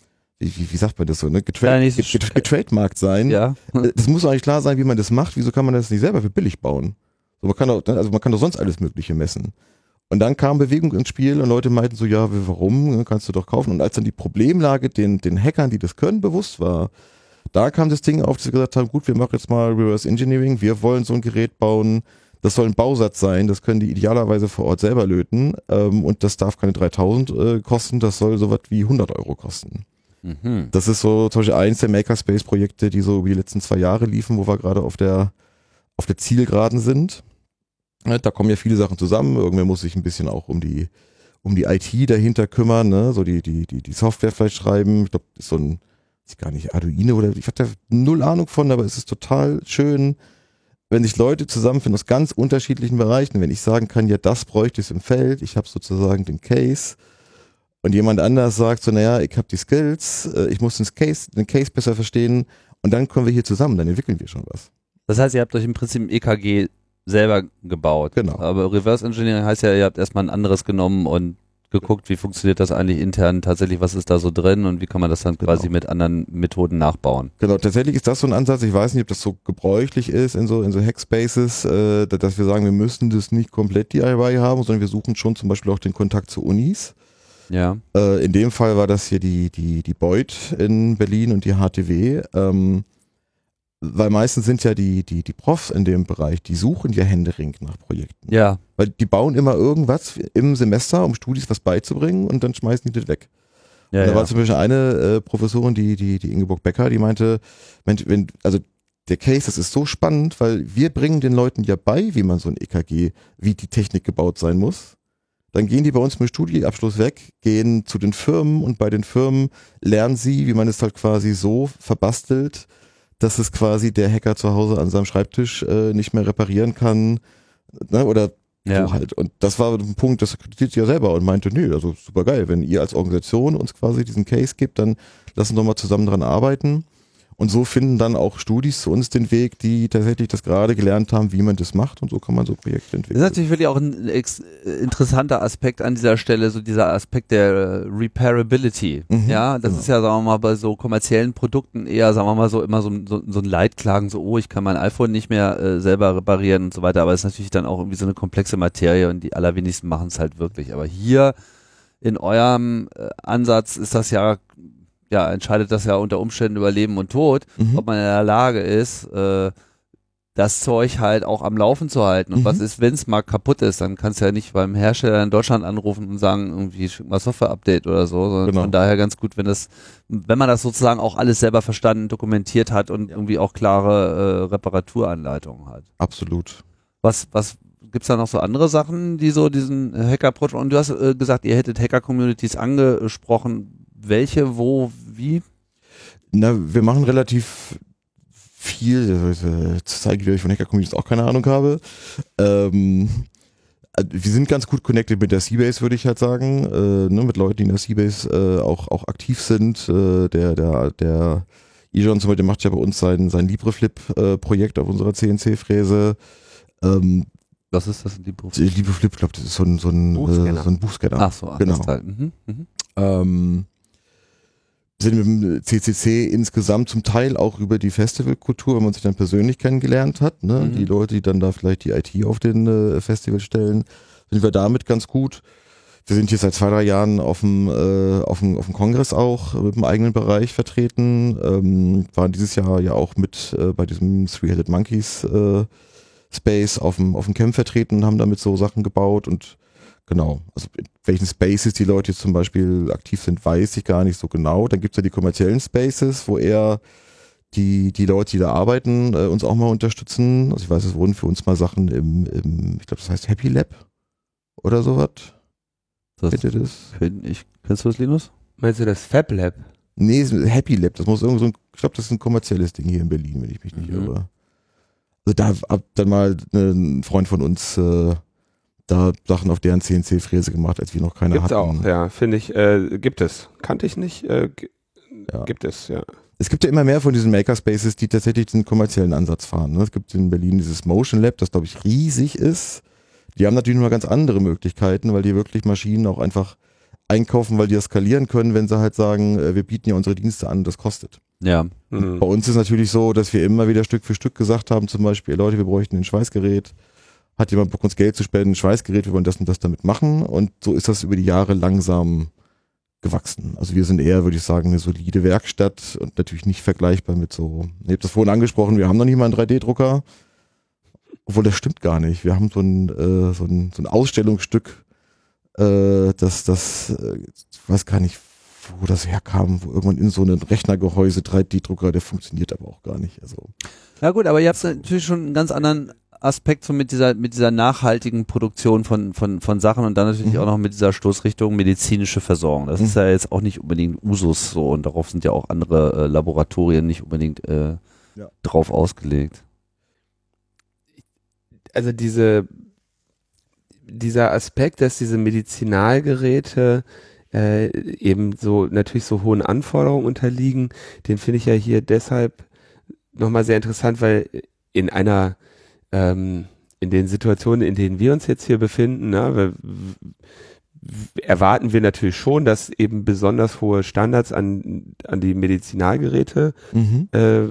[SPEAKER 3] wie, wie, sagt man das so, ne? Getra
[SPEAKER 1] Ja, nicht so
[SPEAKER 3] get- get- getrademarkt sein.
[SPEAKER 1] Ja.
[SPEAKER 3] Äh, Das muss eigentlich klar sein, wie man das macht. Wieso kann man das nicht selber für billig bauen? So, man kann doch, also man kann doch sonst alles Mögliche messen. Und dann kam Bewegung ins Spiel und Leute meinten so, ja, warum? Kannst du doch kaufen. Und als dann die Problemlage den, den Hackern, die das können, bewusst war, da kam das Ding auf, dass sie gesagt haben, gut, wir machen jetzt mal Reverse Engineering, wir wollen so ein Gerät bauen, das soll ein Bausatz sein, das können die idealerweise vor Ort selber löten ähm, und das darf keine 3000 äh, kosten, das soll so was wie 100 Euro kosten. Mhm. Das ist so zum Beispiel eins der Makerspace-Projekte, die so über die letzten zwei Jahre liefen, wo wir gerade auf der, auf der Zielgeraden sind. Da kommen ja viele Sachen zusammen. Irgendwer muss sich ein bisschen auch um die, um die IT dahinter kümmern, ne? so die, die, die, die Software vielleicht schreiben. Ich glaube, ist so ein, ich gar nicht, Arduino oder ich hatte null Ahnung von, aber es ist total schön, wenn sich Leute zusammenfinden aus ganz unterschiedlichen Bereichen. Wenn ich sagen kann, ja, das bräuchte ich im Feld, ich habe sozusagen den Case und jemand anders sagt so, naja, ich habe die Skills, äh, ich muss den Case, den Case besser verstehen und dann kommen wir hier zusammen, dann entwickeln wir schon was.
[SPEAKER 1] Das heißt, ihr habt euch im Prinzip ein EKG selber gebaut.
[SPEAKER 3] Genau.
[SPEAKER 1] Aber Reverse Engineering heißt ja, ihr habt erstmal ein anderes genommen und geguckt, wie funktioniert das eigentlich intern tatsächlich, was ist da so drin und wie kann man das dann quasi genau. mit anderen Methoden nachbauen.
[SPEAKER 3] Genau, tatsächlich ist das so ein Ansatz, ich weiß nicht, ob das so gebräuchlich ist in so, in so Hackspaces, äh, dass wir sagen, wir müssen das nicht komplett DIY haben, sondern wir suchen schon zum Beispiel auch den Kontakt zu Unis.
[SPEAKER 1] Ja.
[SPEAKER 3] Äh, in dem Fall war das hier die, die, die Beuth in Berlin und die HTW. Ähm, weil meistens sind ja die, die, die Profs in dem Bereich, die suchen ja händeringend nach Projekten.
[SPEAKER 1] Ja.
[SPEAKER 3] Weil die bauen immer irgendwas im Semester, um Studis was beizubringen und dann schmeißen die das weg. Ja, und da ja. war zum Beispiel eine äh, Professorin, die, die, die Ingeborg Becker, die meinte, Mensch, wenn, also der Case, das ist so spannend, weil wir bringen den Leuten ja bei, wie man so ein EKG, wie die Technik gebaut sein muss. Dann gehen die bei uns mit Studienabschluss weg, gehen zu den Firmen und bei den Firmen lernen sie, wie man es halt quasi so verbastelt, dass es quasi der Hacker zu Hause an seinem Schreibtisch äh, nicht mehr reparieren kann ne, oder ja. so halt. Und das war ein Punkt, das kritisiert sie ja selber und meinte, nö, also super geil, wenn ihr als Organisation uns quasi diesen Case gibt, dann lassen wir mal zusammen dran arbeiten. Und so finden dann auch Studis zu uns den Weg, die tatsächlich das gerade gelernt haben, wie man das macht und so kann man so Projekte entwickeln.
[SPEAKER 1] Das ist natürlich wirklich auch ein interessanter Aspekt an dieser Stelle, so dieser Aspekt der Repairability. Mhm, ja, das genau. ist ja, sagen wir mal, bei so kommerziellen Produkten eher, sagen wir mal, so immer so, so, so ein Leitklagen, so, oh, ich kann mein iPhone nicht mehr äh, selber reparieren und so weiter, aber es ist natürlich dann auch irgendwie so eine komplexe Materie und die allerwenigsten machen es halt wirklich. Aber hier in eurem äh, Ansatz ist das ja ja, entscheidet das ja unter Umständen über Leben und Tod, mhm. ob man in der Lage ist, äh, das Zeug halt auch am Laufen zu halten. Und mhm. was ist, wenn es mal kaputt ist? Dann kannst du ja nicht beim Hersteller in Deutschland anrufen und sagen, irgendwie schick mal Software-Update oder so, sondern genau. von daher ganz gut, wenn das, wenn man das sozusagen auch alles selber verstanden, dokumentiert hat und ja. irgendwie auch klare äh, Reparaturanleitungen hat.
[SPEAKER 3] Absolut.
[SPEAKER 1] Was, was, gibt's da noch so andere Sachen, die so diesen Hacker-Approach, und du hast äh, gesagt, ihr hättet Hacker-Communities angesprochen, welche, wo, wie?
[SPEAKER 3] Na, wir machen relativ viel, zu zeigen, wie ich von Hacker Communities auch keine Ahnung habe. Ähm, wir sind ganz gut connected mit der Seabase, würde ich halt sagen, äh, ne, mit Leuten, die in der Seabase äh, auch, auch aktiv sind. Äh, der, der, der Ijon zum Beispiel macht ja bei uns sein, sein LibreFlip-Projekt auf unserer CNC-Fräse.
[SPEAKER 1] Ähm, was ist das,
[SPEAKER 3] LibreFlip? LibreFlip, ich glaube, das ist so ein, so ein, Buchscanner. Äh, so ein Buchscanner.
[SPEAKER 1] Ach so, ach,
[SPEAKER 3] genau. Mhm, mh. ähm, sind mit dem CCC insgesamt zum Teil auch über die Festivalkultur, wenn man sich dann persönlich kennengelernt hat, ne? Mhm. die Leute, die dann da vielleicht die IT auf den äh, Festival stellen, sind wir damit ganz gut. Wir sind hier seit zwei, drei Jahren auf dem, äh, auf dem, auf dem Kongress auch mit dem eigenen Bereich vertreten, ähm, waren dieses Jahr ja auch mit äh, bei diesem Three-Headed Monkeys äh, Space auf dem, auf dem Camp vertreten und haben damit so Sachen gebaut und Genau. Also in welchen Spaces die Leute jetzt zum Beispiel aktiv sind, weiß ich gar nicht so genau. Dann gibt es ja die kommerziellen Spaces, wo eher die, die Leute, die da arbeiten, äh, uns auch mal unterstützen. Also ich weiß, es wurden für uns mal Sachen im, im ich glaube, das heißt Happy Lab oder sowas.
[SPEAKER 1] Das Kennt ihr das? Kenn ich. Kennst du das, Linus?
[SPEAKER 2] Meinst du das Fab Lab?
[SPEAKER 3] Nee, Happy Lab. Das muss irgendwo so ein, ich glaube, das ist ein kommerzielles Ding hier in Berlin, wenn ich mich nicht mhm. irre. Also da hat dann mal ein Freund von uns äh, da Sachen auf deren CNC-Fräse gemacht, als wir noch keine Gibt's hatten.
[SPEAKER 2] auch, ja, finde ich, äh, gibt es. Kannte ich nicht, äh, ja. gibt es, ja.
[SPEAKER 3] Es gibt ja immer mehr von diesen Makerspaces, die tatsächlich den kommerziellen Ansatz fahren. Ne? Es gibt in Berlin dieses Motion Lab, das glaube ich riesig ist. Die haben natürlich noch ganz andere Möglichkeiten, weil die wirklich Maschinen auch einfach einkaufen, weil die das skalieren können, wenn sie halt sagen, äh, wir bieten ja unsere Dienste an, das kostet.
[SPEAKER 1] Ja.
[SPEAKER 3] Mhm. Bei uns ist natürlich so, dass wir immer wieder Stück für Stück gesagt haben, zum Beispiel, Leute, wir bräuchten ein Schweißgerät, hat jemand Bock uns Geld zu spenden, ein Schweißgerät, wir wollen das und das damit machen und so ist das über die Jahre langsam gewachsen. Also wir sind eher, würde ich sagen, eine solide Werkstatt und natürlich nicht vergleichbar mit so, ich habe das vorhin angesprochen, wir haben noch nicht mal einen 3D-Drucker, obwohl das stimmt gar nicht. Wir haben so ein, äh, so ein, so ein Ausstellungsstück, äh, das, das, äh, ich weiß gar nicht, wo das herkam, wo irgendwann in so einem Rechnergehäuse 3D-Drucker, der funktioniert aber auch gar nicht. Also.
[SPEAKER 1] Ja gut, aber ihr habt natürlich schon einen ganz anderen Aspekt so mit dieser mit dieser nachhaltigen Produktion von von von Sachen und dann natürlich
[SPEAKER 3] Mhm.
[SPEAKER 1] auch noch mit dieser Stoßrichtung medizinische Versorgung. Das ist
[SPEAKER 3] Mhm.
[SPEAKER 1] ja jetzt auch nicht unbedingt Usus so und darauf sind ja auch andere äh, Laboratorien nicht unbedingt äh,
[SPEAKER 3] Ja.
[SPEAKER 1] drauf ausgelegt.
[SPEAKER 2] also diese, dieser Aspekt, dass diese Medizinalgeräte äh, eben so natürlich so hohen Anforderungen unterliegen, den finde ich ja hier deshalb nochmal sehr interessant, weil in einer ähm, in den Situationen, in denen wir uns jetzt hier befinden, ne, weil w- erwarten wir natürlich schon, dass eben besonders hohe Standards an, an die Medizinalgeräte
[SPEAKER 3] Mhm.
[SPEAKER 2] äh,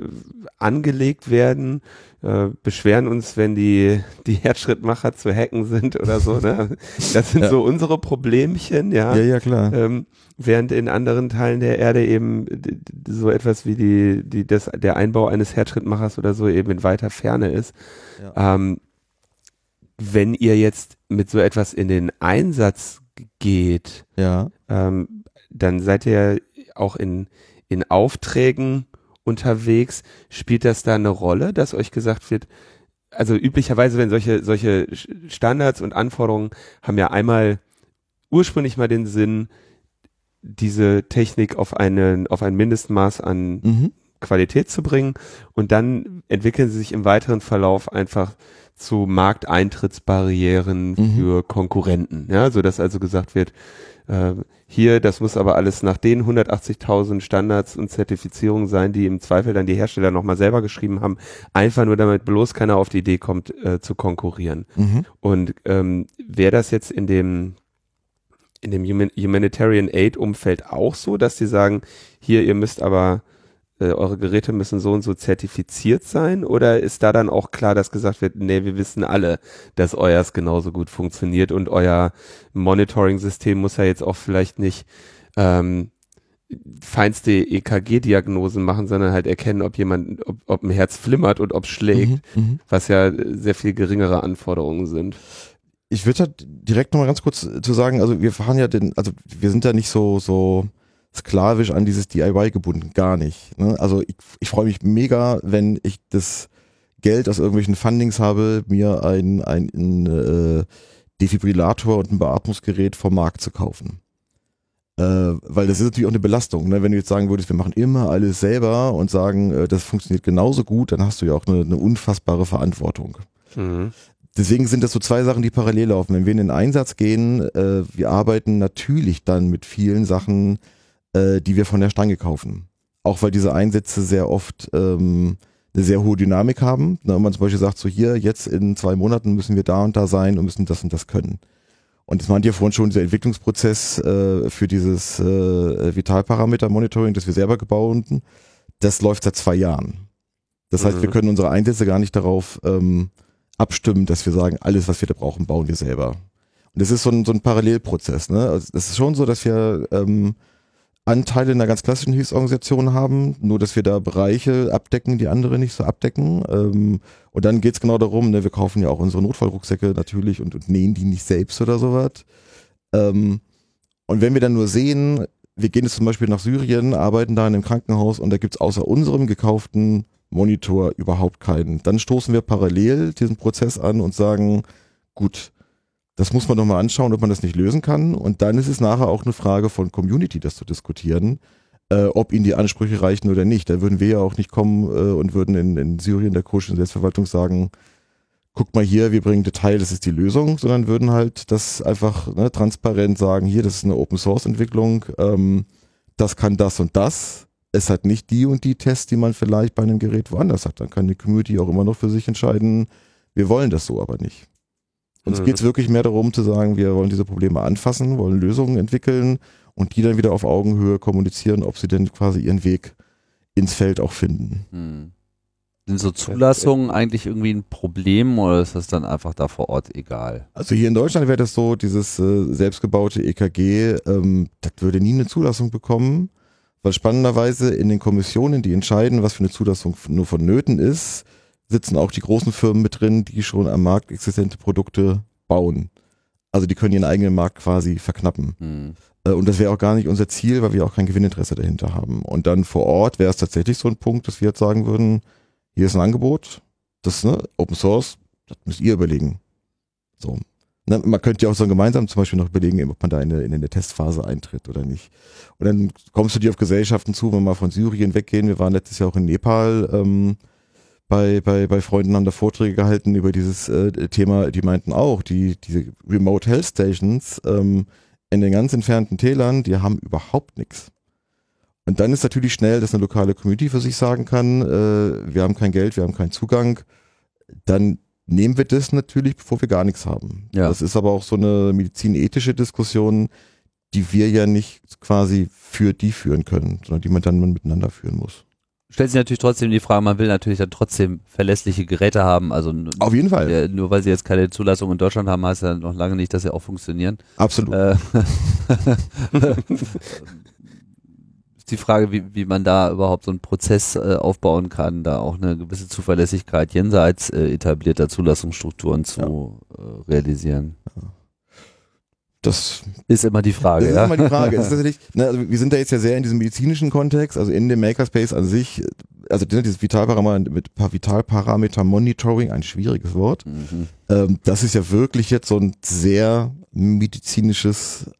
[SPEAKER 2] angelegt werden, äh, beschweren uns, wenn die, die Herzschrittmacher zu hacken sind oder so. Ne? Das sind
[SPEAKER 3] Ja.
[SPEAKER 2] so unsere Problemchen, ja.
[SPEAKER 3] Ja, ja, klar.
[SPEAKER 2] Ähm, während in anderen Teilen der Erde eben so etwas wie die, die, das, der Einbau eines Herzschrittmachers oder so eben in weiter Ferne ist. Ähm, wenn ihr jetzt mit so etwas in den Einsatz geht,
[SPEAKER 3] Ja.
[SPEAKER 2] ähm, dann seid ihr auch in, in Aufträgen unterwegs. Spielt das da eine Rolle, dass euch gesagt wird, also üblicherweise, wenn solche, solche Standards und Anforderungen haben ja einmal ursprünglich mal den Sinn, diese Technik auf einen, auf ein Mindestmaß an
[SPEAKER 3] Mhm.
[SPEAKER 2] Qualität zu bringen und dann entwickeln sie sich im weiteren Verlauf einfach zu Markteintrittsbarrieren
[SPEAKER 3] Mhm.
[SPEAKER 2] für Konkurrenten, ja, so dass also gesagt wird, äh, hier, das muss aber alles nach den 180.000 Standards und Zertifizierungen sein, die im Zweifel dann die Hersteller nochmal selber geschrieben haben, einfach nur damit bloß keiner auf die Idee kommt, äh, zu konkurrieren.
[SPEAKER 3] Mhm.
[SPEAKER 2] Und ähm, wäre das jetzt in dem in dem Human Humanitarian Aid Umfeld auch so, dass die sagen, hier ihr müsst aber äh, eure Geräte müssen so und so zertifiziert sein oder ist da dann auch klar, dass gesagt wird, nee, wir wissen alle, dass euers genauso gut funktioniert und euer Monitoring-System muss ja jetzt auch vielleicht nicht ähm, feinste EKG-Diagnosen machen, sondern halt erkennen, ob jemand, ob, ob ein Herz flimmert und ob es schlägt,
[SPEAKER 3] Mhm. Mhm.
[SPEAKER 2] was ja sehr viel geringere Anforderungen sind.
[SPEAKER 3] Ich würde halt direkt nochmal ganz kurz zu sagen, also wir fahren ja den, also wir sind da nicht so, so sklavisch an dieses DIY gebunden, gar nicht. Ne? Also ich, ich freue mich mega, wenn ich das Geld aus irgendwelchen Fundings habe, mir ein, ein, ein äh, Defibrillator und ein Beatmungsgerät vom Markt zu kaufen. Äh, weil das ist natürlich auch eine Belastung. Ne? Wenn du jetzt sagen würdest, wir machen immer alles selber und sagen, äh, das funktioniert genauso gut, dann hast du ja auch eine, eine unfassbare Verantwortung.
[SPEAKER 2] Mhm.
[SPEAKER 3] Deswegen sind das so zwei Sachen, die parallel laufen. Wenn wir in den Einsatz gehen, äh, wir arbeiten natürlich dann mit vielen Sachen, äh, die wir von der Stange kaufen. Auch weil diese Einsätze sehr oft ähm, eine sehr hohe Dynamik haben. Na, wenn man zum Beispiel sagt, so hier, jetzt in zwei Monaten müssen wir da und da sein und müssen das und das können. Und das meint ihr vorhin schon, dieser Entwicklungsprozess äh, für dieses äh, Vitalparameter-Monitoring, das wir selber gebauten, das läuft seit zwei Jahren. Das heißt,
[SPEAKER 2] Mhm.
[SPEAKER 3] wir können unsere Einsätze gar nicht darauf ähm, abstimmen, dass wir sagen, alles, was wir da brauchen, bauen wir selber. Und das ist so ein, so ein Parallelprozess. Ne? Also das ist schon so, dass wir ähm, Anteile in einer ganz klassischen Hilfsorganisation haben, nur dass wir da Bereiche abdecken, die andere nicht so abdecken. Ähm, und dann geht's genau darum, ne, wir kaufen ja auch unsere Notfallrucksäcke natürlich und, und nähen die nicht selbst oder sowas. Ähm, und wenn wir dann nur sehen, wir gehen jetzt zum Beispiel nach Syrien, arbeiten da in einem Krankenhaus und da gibt's außer unserem gekauften Monitor überhaupt keinen. Dann stoßen wir parallel diesen Prozess an und sagen, gut, das muss man doch mal anschauen, ob man das nicht lösen kann. Und dann ist es nachher auch eine Frage von Community, das zu diskutieren, äh, ob ihnen die Ansprüche reichen oder nicht. Da würden wir ja auch nicht kommen äh, und würden in, in Syrien der kurdischen Selbstverwaltung sagen, guck mal hier, wir bringen Detail, das ist die Lösung, sondern würden halt das einfach ne, transparent sagen, hier, das ist eine Open Source Entwicklung, ähm, das kann das und das. Es hat nicht die und die Tests, die man vielleicht bei einem Gerät woanders hat. Dann kann die Community auch immer noch für sich entscheiden, wir wollen das so aber nicht. Uns
[SPEAKER 2] Mhm.
[SPEAKER 3] geht es wirklich mehr darum zu sagen, wir wollen diese Probleme anfassen, wollen Lösungen entwickeln und die dann wieder auf Augenhöhe kommunizieren, ob sie denn quasi ihren Weg ins Feld auch finden.
[SPEAKER 1] Hm. Sind so Zulassungen eigentlich irgendwie ein Problem oder ist das dann einfach da vor Ort egal?
[SPEAKER 3] Also hier in Deutschland wäre das so, dieses äh, selbstgebaute EKG, ähm, das würde nie eine Zulassung bekommen, weil spannenderweise in den Kommissionen, die entscheiden, was für eine Zulassung nur vonnöten ist, sitzen auch die großen Firmen mit drin, die schon am Markt existente Produkte bauen. Also die können ihren eigenen Markt quasi verknappen.
[SPEAKER 1] Hm.
[SPEAKER 3] Und das wäre auch gar nicht unser Ziel, weil wir auch kein Gewinninteresse dahinter haben. Und dann vor Ort wäre es tatsächlich so ein Punkt, dass wir jetzt sagen würden, hier ist ein Angebot, das ne, Open Source, das müsst ihr überlegen. So. Ne, man könnte ja auch so gemeinsam zum Beispiel noch überlegen, ob man da in eine, in eine Testphase eintritt oder nicht. Und dann kommst du dir auf Gesellschaften zu, wenn wir mal von Syrien weggehen. Wir waren letztes Jahr auch in Nepal ähm, bei, bei, bei Freunden, haben da Vorträge gehalten über dieses äh, Thema. Die meinten auch, die, diese Remote Health Stations ähm, in den ganz entfernten Tälern, die haben überhaupt nichts. Und dann ist natürlich schnell, dass eine lokale Community für sich sagen kann, äh, wir haben kein Geld, wir haben keinen Zugang. Dann nehmen wir das natürlich, bevor wir gar nichts haben.
[SPEAKER 1] Ja.
[SPEAKER 3] Das ist aber auch so eine medizinethische Diskussion, die wir ja nicht quasi für die führen können, sondern die man dann miteinander führen muss.
[SPEAKER 1] Stellt sich natürlich trotzdem die Frage, man will natürlich dann trotzdem verlässliche Geräte haben. Also
[SPEAKER 3] Auf jeden Fall.
[SPEAKER 1] nur weil sie jetzt keine Zulassung in Deutschland haben, heißt ja noch lange nicht, dass sie auch funktionieren.
[SPEAKER 3] Absolut.
[SPEAKER 1] Äh, die Frage, wie, wie man da überhaupt so einen Prozess äh, aufbauen kann, da auch eine gewisse Zuverlässigkeit jenseits äh, etablierter Zulassungsstrukturen zu äh, realisieren.
[SPEAKER 3] Das
[SPEAKER 1] Ist immer die Frage,
[SPEAKER 3] Das ist
[SPEAKER 1] ja.
[SPEAKER 3] immer die Frage. Ist tatsächlich, ne, also wir sind da jetzt ja sehr in diesem medizinischen Kontext, also in dem Makerspace an sich, also dieses Vitalparameter, mit Vitalparameter Monitoring, ein schwieriges Wort.
[SPEAKER 1] Mhm.
[SPEAKER 3] Ähm, das ist ja wirklich jetzt so ein sehr medizinisches,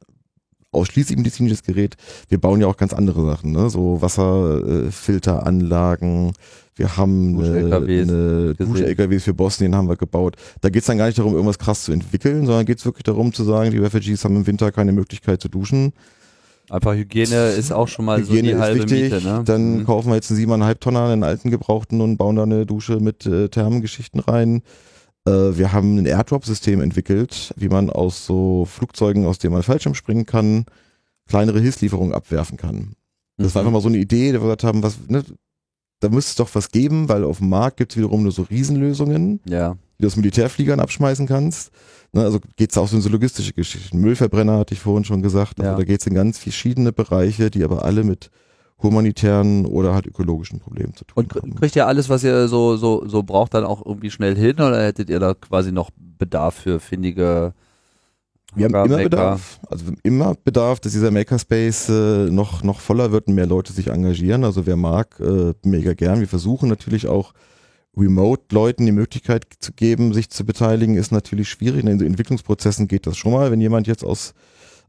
[SPEAKER 3] ausschließlich medizinisches Gerät. Wir bauen ja auch ganz andere Sachen, ne? so Wasserfilteranlagen. Wir haben eine,
[SPEAKER 1] Dusch-LKWs
[SPEAKER 3] eine
[SPEAKER 1] gesehen.
[SPEAKER 3] Dusch-LKWs für Bosnien haben wir gebaut. Da geht es dann gar nicht darum, irgendwas krass zu entwickeln, sondern geht es wirklich darum zu sagen, die Refugees haben im Winter keine Möglichkeit zu duschen.
[SPEAKER 1] Einfach Hygiene ist auch schon mal
[SPEAKER 3] Hygiene
[SPEAKER 1] so die halbe
[SPEAKER 3] wichtig.
[SPEAKER 1] Miete, ne?
[SPEAKER 3] Dann
[SPEAKER 1] Mhm.
[SPEAKER 3] kaufen wir jetzt einen siebeneinhalb Tonner, einen alten gebrauchten und bauen da eine Dusche mit äh, Thermengeschichten rein. Äh, wir haben ein Airdrop-System entwickelt, wie man aus so Flugzeugen, aus denen man Fallschirm springen kann, kleinere Hilfslieferungen abwerfen kann. Das war
[SPEAKER 1] Mhm.
[SPEAKER 3] einfach mal so eine Idee, da wir gesagt haben, was, ne, da müsste es doch was geben, weil auf dem Markt gibt es wiederum nur so Riesenlösungen,
[SPEAKER 1] Ja,
[SPEAKER 3] die du aus Militärfliegern abschmeißen kannst. Ne, also geht es auch so in so logistische Geschichten. Müllverbrenner hatte ich vorhin schon gesagt. Also
[SPEAKER 1] Ja.
[SPEAKER 3] da geht es in ganz verschiedene Bereiche, die aber alle mit humanitären oder halt ökologischen Problemen zu tun
[SPEAKER 1] Und
[SPEAKER 3] haben.
[SPEAKER 1] kr- kriegt ihr alles, was ihr so, so, so braucht, dann auch irgendwie schnell hin oder hättet ihr da quasi noch Bedarf für findige
[SPEAKER 3] Wir haben immer
[SPEAKER 1] Maker?
[SPEAKER 3] Bedarf, also haben immer Bedarf, dass dieser Makerspace äh, noch, noch voller wird und mehr Leute sich engagieren. Also wer mag, äh, mega gern. Wir versuchen natürlich auch Remote-Leuten die Möglichkeit zu geben, sich zu beteiligen, ist natürlich schwierig. In den Entwicklungsprozessen geht das schon mal. Wenn jemand jetzt aus,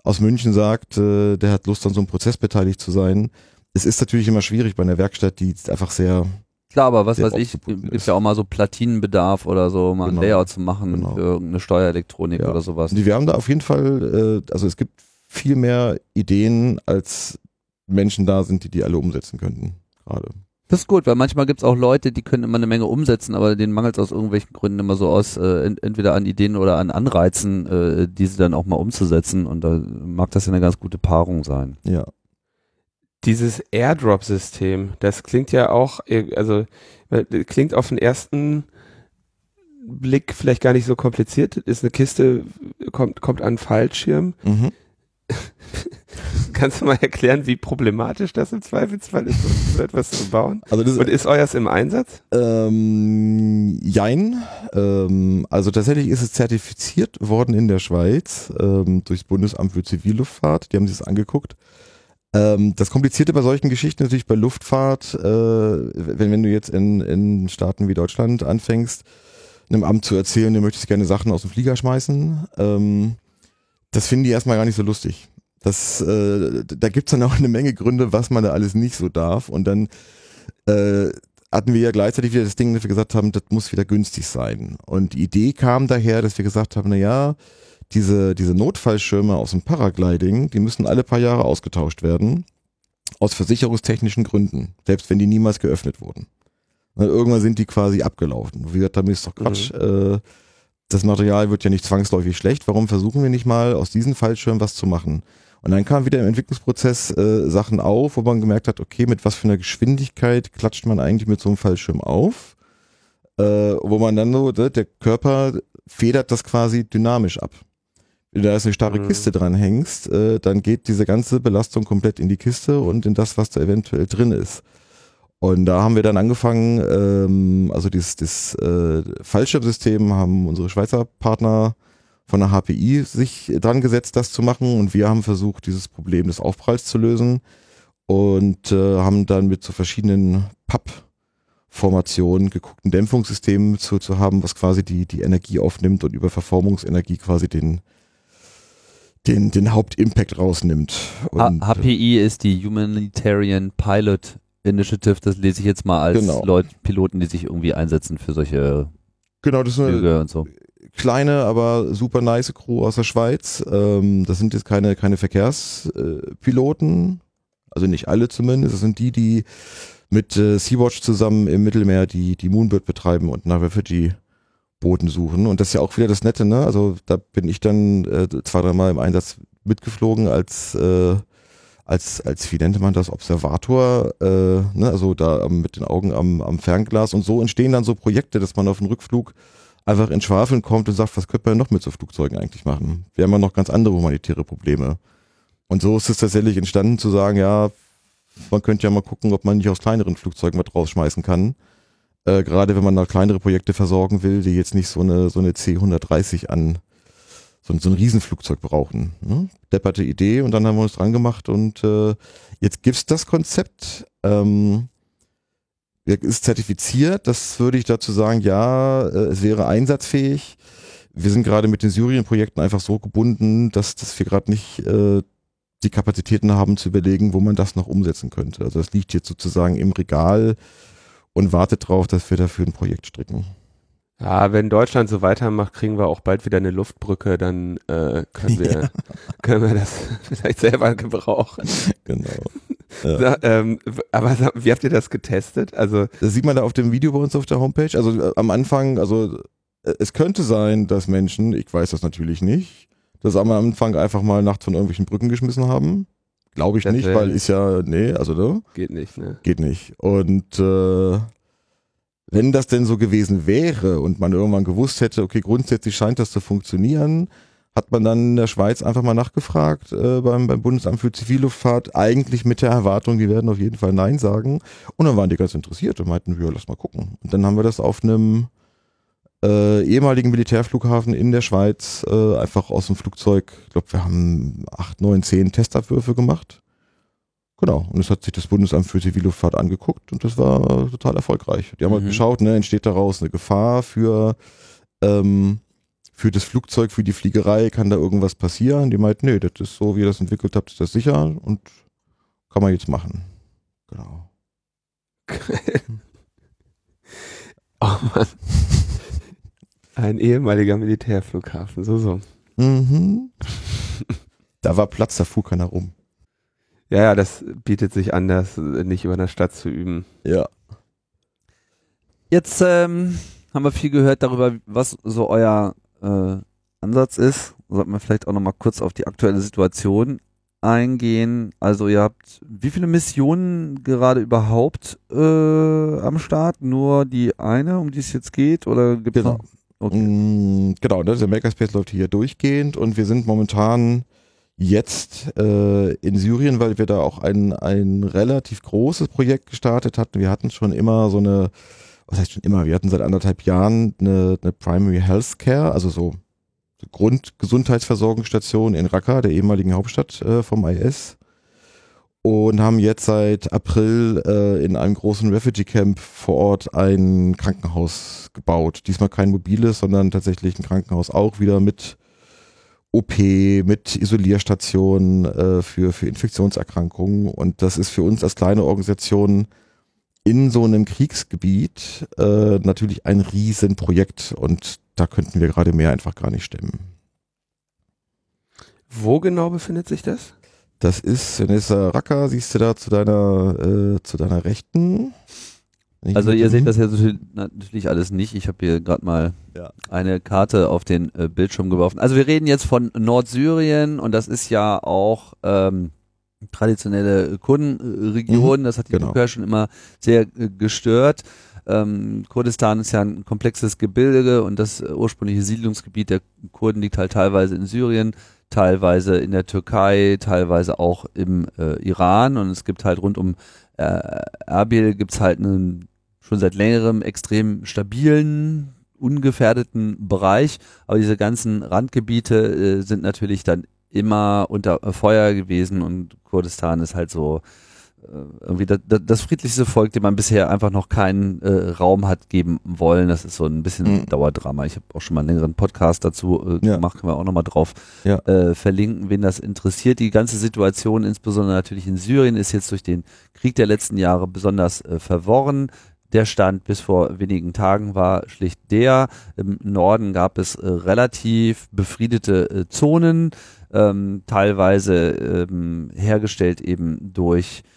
[SPEAKER 3] aus München sagt, äh, der hat Lust an so einem Prozess beteiligt zu sein. Es ist natürlich immer schwierig bei einer Werkstatt, die einfach sehr,
[SPEAKER 1] Klar, aber was weiß ich, gibt
[SPEAKER 3] ist.
[SPEAKER 1] ja auch mal so Platinenbedarf oder so, mal
[SPEAKER 3] Genau.
[SPEAKER 1] ein Layout zu machen
[SPEAKER 3] Genau.
[SPEAKER 1] für irgendeine Steuerelektronik
[SPEAKER 3] Ja.
[SPEAKER 1] oder sowas.
[SPEAKER 3] Wir haben da auf jeden Fall, äh, also es gibt viel mehr Ideen, als Menschen da sind, die die alle umsetzen könnten. Gerade.
[SPEAKER 1] Das ist gut, weil manchmal gibt es auch Leute, die können immer eine Menge umsetzen, aber denen mangelt es aus irgendwelchen Gründen immer so aus, äh, ent entweder an Ideen oder an Anreizen, äh, diese dann auch mal umzusetzen. Und da mag das ja eine ganz gute Paarung sein.
[SPEAKER 3] Ja.
[SPEAKER 2] Dieses Airdrop-System, das klingt ja auch, äh, also äh, klingt auf den ersten Blick vielleicht gar nicht so kompliziert. Ist eine Kiste, kommt, kommt an einen Fallschirm.
[SPEAKER 3] Mhm.
[SPEAKER 2] Kannst du mal erklären, wie problematisch das im Zweifelsfall ist, so etwas zu bauen?
[SPEAKER 3] Also das
[SPEAKER 2] Und ist euers im Einsatz?
[SPEAKER 3] ähm, Jein. Ähm, also tatsächlich ist es zertifiziert worden in der Schweiz ähm, durchs Bundesamt für Zivilluftfahrt. Die haben sich das angeguckt. Ähm, das Komplizierte bei solchen Geschichten natürlich bei Luftfahrt, äh, wenn, wenn du jetzt in, in Staaten wie Deutschland anfängst, einem Amt zu erzählen, du möchtest gerne Sachen aus dem Flieger schmeißen, ähm, das finden die erstmal gar nicht so lustig. Das, äh, da gibt's dann auch eine Menge Gründe, was man da alles nicht so darf. Und dann äh, hatten wir ja gleichzeitig wieder das Ding, dass wir gesagt haben, das muss wieder günstig sein. Und die Idee kam daher, dass wir gesagt haben, na ja, diese, diese Notfallschirme aus dem Paragliding, die müssen alle paar Jahre ausgetauscht werden. Aus versicherungstechnischen Gründen. Selbst wenn die niemals geöffnet wurden. Und irgendwann sind die quasi abgelaufen. Wie gesagt, damit ist doch Quatsch. Äh, das Material wird ja nicht zwangsläufig schlecht. Warum versuchen wir nicht mal aus diesen Fallschirmen was zu machen? Und dann kamen wieder im Entwicklungsprozess äh, Sachen auf, wo man gemerkt hat, okay, mit was für einer Geschwindigkeit klatscht man eigentlich mit so einem Fallschirm auf? äh, wo man dann so, ne, der Körper federt das quasi dynamisch ab. Wenn du da jetzt eine starre
[SPEAKER 2] Mhm.
[SPEAKER 3] Kiste dran hängst, äh, dann geht diese ganze Belastung komplett in die Kiste und in das, was da eventuell drin ist. Und da haben wir dann angefangen, ähm, also dieses, das äh, Fallschirmsystem haben unsere Schweizer Partner von der HPI sich dran gesetzt, das zu machen. Und wir haben versucht, dieses Problem des Aufpralls zu lösen und äh, haben dann mit so verschiedenen Pappformationen geguckt, ein Dämpfungssystem zu, zu haben, was quasi die, die Energie aufnimmt und über Verformungsenergie quasi den, den, den Hauptimpact rausnimmt.
[SPEAKER 1] H
[SPEAKER 3] Und,
[SPEAKER 1] HPI ist die Humanitarian Pilot Initiative, das lese ich jetzt mal als
[SPEAKER 3] Genau.
[SPEAKER 1] Leute, Piloten, die sich irgendwie einsetzen für solche
[SPEAKER 3] genau, das ist eine
[SPEAKER 1] Flüge und so.
[SPEAKER 3] kleine, aber super nice Crew aus der Schweiz. Ähm, das sind jetzt keine, keine Verkehrspiloten, also nicht alle zumindest. Das sind die, die mit äh, Sea-Watch zusammen im Mittelmeer die, die Moonbird betreiben und nach Refugee-Booten suchen. Und das ist ja auch wieder das Nette, ne? Also da bin ich dann äh, zwei, dreimal im Einsatz mitgeflogen als äh, als, als, wie nannte man das, Observator, äh, ne, also da ähm, mit den Augen am, am Fernglas und so entstehen dann so Projekte, dass man auf den Rückflug einfach in Schwafeln kommt und sagt, was könnte man noch mit so Flugzeugen eigentlich machen? Wir haben ja noch ganz andere humanitäre Probleme. Und so ist es tatsächlich entstanden zu sagen, ja, man könnte ja mal gucken, ob man nicht aus kleineren Flugzeugen was rausschmeißen kann. Äh, gerade wenn man da kleinere Projekte versorgen will, die jetzt nicht so eine, so eine C-130 an so, ein- so ein Riesenflugzeug brauchen. Ne? Depperte Idee und dann haben wir uns dran gemacht und äh, jetzt gibt's das Konzept. Ähm, ist zertifiziert, das würde ich dazu sagen, ja, äh, es wäre einsatzfähig. Wir sind gerade mit den Syrien-Projekten einfach so gebunden, dass, dass wir gerade nicht äh, die Kapazitäten haben zu überlegen, wo man das noch umsetzen könnte. Also das liegt jetzt sozusagen im Regal und wartet drauf, dass wir dafür ein Projekt stricken.
[SPEAKER 2] Ja, wenn Deutschland so weitermacht, kriegen wir auch bald wieder eine Luftbrücke, dann äh, können, wir, können wir das vielleicht selber gebrauchen.
[SPEAKER 3] Genau. Ja.
[SPEAKER 2] Sa- ähm, aber wie habt ihr das getestet? Also,
[SPEAKER 3] Das sieht man da auf dem Video bei uns auf der Homepage. Also äh, am Anfang, also äh, es könnte sein, dass Menschen, ich weiß das natürlich nicht, das am Anfang einfach mal nachts von irgendwelchen Brücken geschmissen haben. Glaube ich
[SPEAKER 2] Das
[SPEAKER 3] nicht, weil ist ja, nee, also ne,
[SPEAKER 2] geht nicht, ne?
[SPEAKER 3] geht nicht. Und äh, wenn das denn so gewesen wäre und man irgendwann gewusst hätte, okay, grundsätzlich scheint das zu funktionieren, hat man dann in der Schweiz einfach mal nachgefragt äh, beim, beim Bundesamt für Zivilluftfahrt, eigentlich mit der Erwartung, die werden auf jeden Fall Nein sagen. Und dann waren die ganz interessiert und meinten, ja, lass mal gucken. Und dann haben wir das auf einem äh, ehemaligen Militärflughafen in der Schweiz äh, einfach aus dem Flugzeug, ich glaube, wir haben acht, neun, zehn Testabwürfe gemacht. Genau, und das hat sich das Bundesamt für Zivilluftfahrt angeguckt und das war total erfolgreich. Die haben halt
[SPEAKER 1] Mhm.
[SPEAKER 3] geschaut, ne, entsteht daraus eine Gefahr für, ähm, für das Flugzeug, für die Fliegerei, kann da irgendwas passieren? Die meinten, nee, das ist so, wie ihr das entwickelt habt, ist das sicher und kann man jetzt machen. Genau.
[SPEAKER 2] Oh Mann. Ein ehemaliger Militärflughafen, so, so.
[SPEAKER 3] Mhm. da war Platz, da fuhr keiner rum.
[SPEAKER 2] Ja, ja, das bietet sich an, das nicht über einer Stadt zu üben.
[SPEAKER 3] Ja.
[SPEAKER 1] Jetzt ähm, haben wir viel gehört darüber, was so euer äh, Ansatz ist. Sollten wir vielleicht auch nochmal kurz auf die aktuelle Situation eingehen. Also ihr habt wie viele Missionen gerade überhaupt äh, am Start? Nur die eine, um die es jetzt geht? Oder gibt es
[SPEAKER 3] Genau.
[SPEAKER 1] noch? Okay.
[SPEAKER 3] Mm, Genau, ne, der Makerspace läuft hier durchgehend und wir sind momentan jetzt äh, in Syrien, weil wir da auch ein, ein relativ großes Projekt gestartet hatten. Wir hatten schon immer so eine, was heißt schon immer, wir hatten seit anderthalb Jahren eine, eine Primary Health Care, also so Grundgesundheitsversorgungsstation in Raqqa, der ehemaligen Hauptstadt äh, vom IS. Und haben jetzt seit April äh, in einem großen Refugee Camp vor Ort ein Krankenhaus gebaut. Diesmal kein mobiles, sondern tatsächlich ein Krankenhaus auch wieder mit OP, mit Isolierstation äh, für, für Infektionserkrankungen. Und das ist für uns als kleine Organisation in so einem Kriegsgebiet äh, natürlich ein Riesenprojekt und da könnten wir gerade mehr einfach gar nicht stemmen.
[SPEAKER 2] Wo genau befindet sich das?
[SPEAKER 3] Das ist, es Raqqa, siehst du da zu deiner, äh, zu deiner Rechten.
[SPEAKER 1] Also ihr seht das ja natürlich alles nicht. Ich habe hier gerade mal
[SPEAKER 3] Ja.
[SPEAKER 1] eine Karte auf den äh, Bildschirm geworfen. Also wir reden jetzt von Nordsyrien und das ist ja auch ähm, traditionelle Kurdenregion. Das hat die
[SPEAKER 3] genau.
[SPEAKER 1] Türkei schon immer sehr äh, gestört. Ähm, Kurdistan ist ja ein komplexes Gebilde und das ursprüngliche Siedlungsgebiet der Kurden liegt halt teilweise in Syrien, teilweise in der Türkei, teilweise auch im äh, Iran. Und es gibt halt rund um äh, Erbil gibt's halt einen schon seit längerem extrem stabilen ungefährdeten Bereich, aber diese ganzen Randgebiete äh, sind natürlich dann immer unter Feuer gewesen. Und Kurdistan ist halt so irgendwie das, das, friedlichste Volk, dem man bisher einfach noch keinen äh, Raum hat geben wollen. Das ist so ein bisschen mhm. Dauerdrama. Ich habe auch schon mal einen längeren Podcast dazu äh, ja. gemacht, können wir auch nochmal drauf ja. äh, verlinken, wen das interessiert. Die ganze Situation, insbesondere natürlich in Syrien, ist jetzt durch den Krieg der letzten Jahre besonders äh, verworren. Der Stand bis vor wenigen Tagen war schlicht der. Im Norden gab es äh, relativ befriedete äh, Zonen, ähm, teilweise ähm, hergestellt eben durch äh,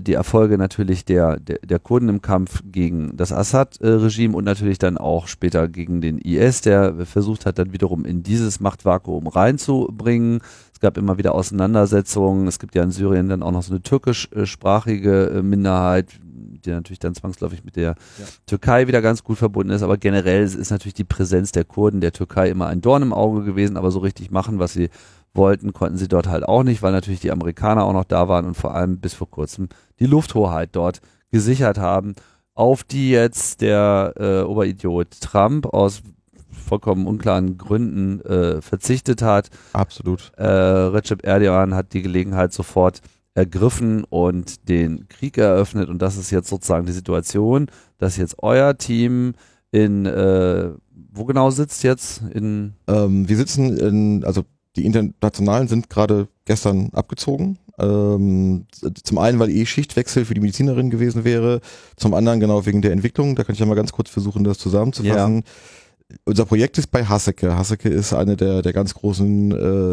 [SPEAKER 1] die Erfolge natürlich der, der, der Kurden im Kampf gegen das Assad-Regime und natürlich dann auch später gegen den IS, der versucht hat, dann wiederum in dieses Machtvakuum reinzubringen. Es gab immer wieder Auseinandersetzungen. Es gibt ja in Syrien dann auch noch so eine türkischsprachige äh, Minderheit, die natürlich dann zwangsläufig mit der ja. Türkei wieder ganz gut verbunden ist. Aber generell ist natürlich die Präsenz der Kurden der Türkei immer ein Dorn im Auge gewesen, aber so richtig machen, was sie wollten, konnten sie dort halt auch nicht, weil natürlich die Amerikaner auch noch da waren und vor allem bis vor kurzem die Lufthoheit dort gesichert haben, auf die jetzt der äh, Oberidiot Trump aus vollkommen unklaren Gründen äh, verzichtet hat.
[SPEAKER 3] Absolut.
[SPEAKER 1] Äh, Recep Erdogan hat die Gelegenheit sofort ergriffen und den Krieg eröffnet. Und das ist jetzt sozusagen die Situation, dass jetzt euer Team in, äh, wo genau sitzt jetzt? In
[SPEAKER 3] ähm, wir sitzen in, also die Internationalen sind gerade gestern abgezogen. Ähm, zum einen, weil eh Schichtwechsel für die Medizinerin gewesen wäre, zum anderen genau wegen der Entwicklung. Da kann ich ja mal ganz kurz versuchen, das zusammenzufassen. Ja unser Projekt ist bei Hasseke. Hasseke ist eine der, der ganz großen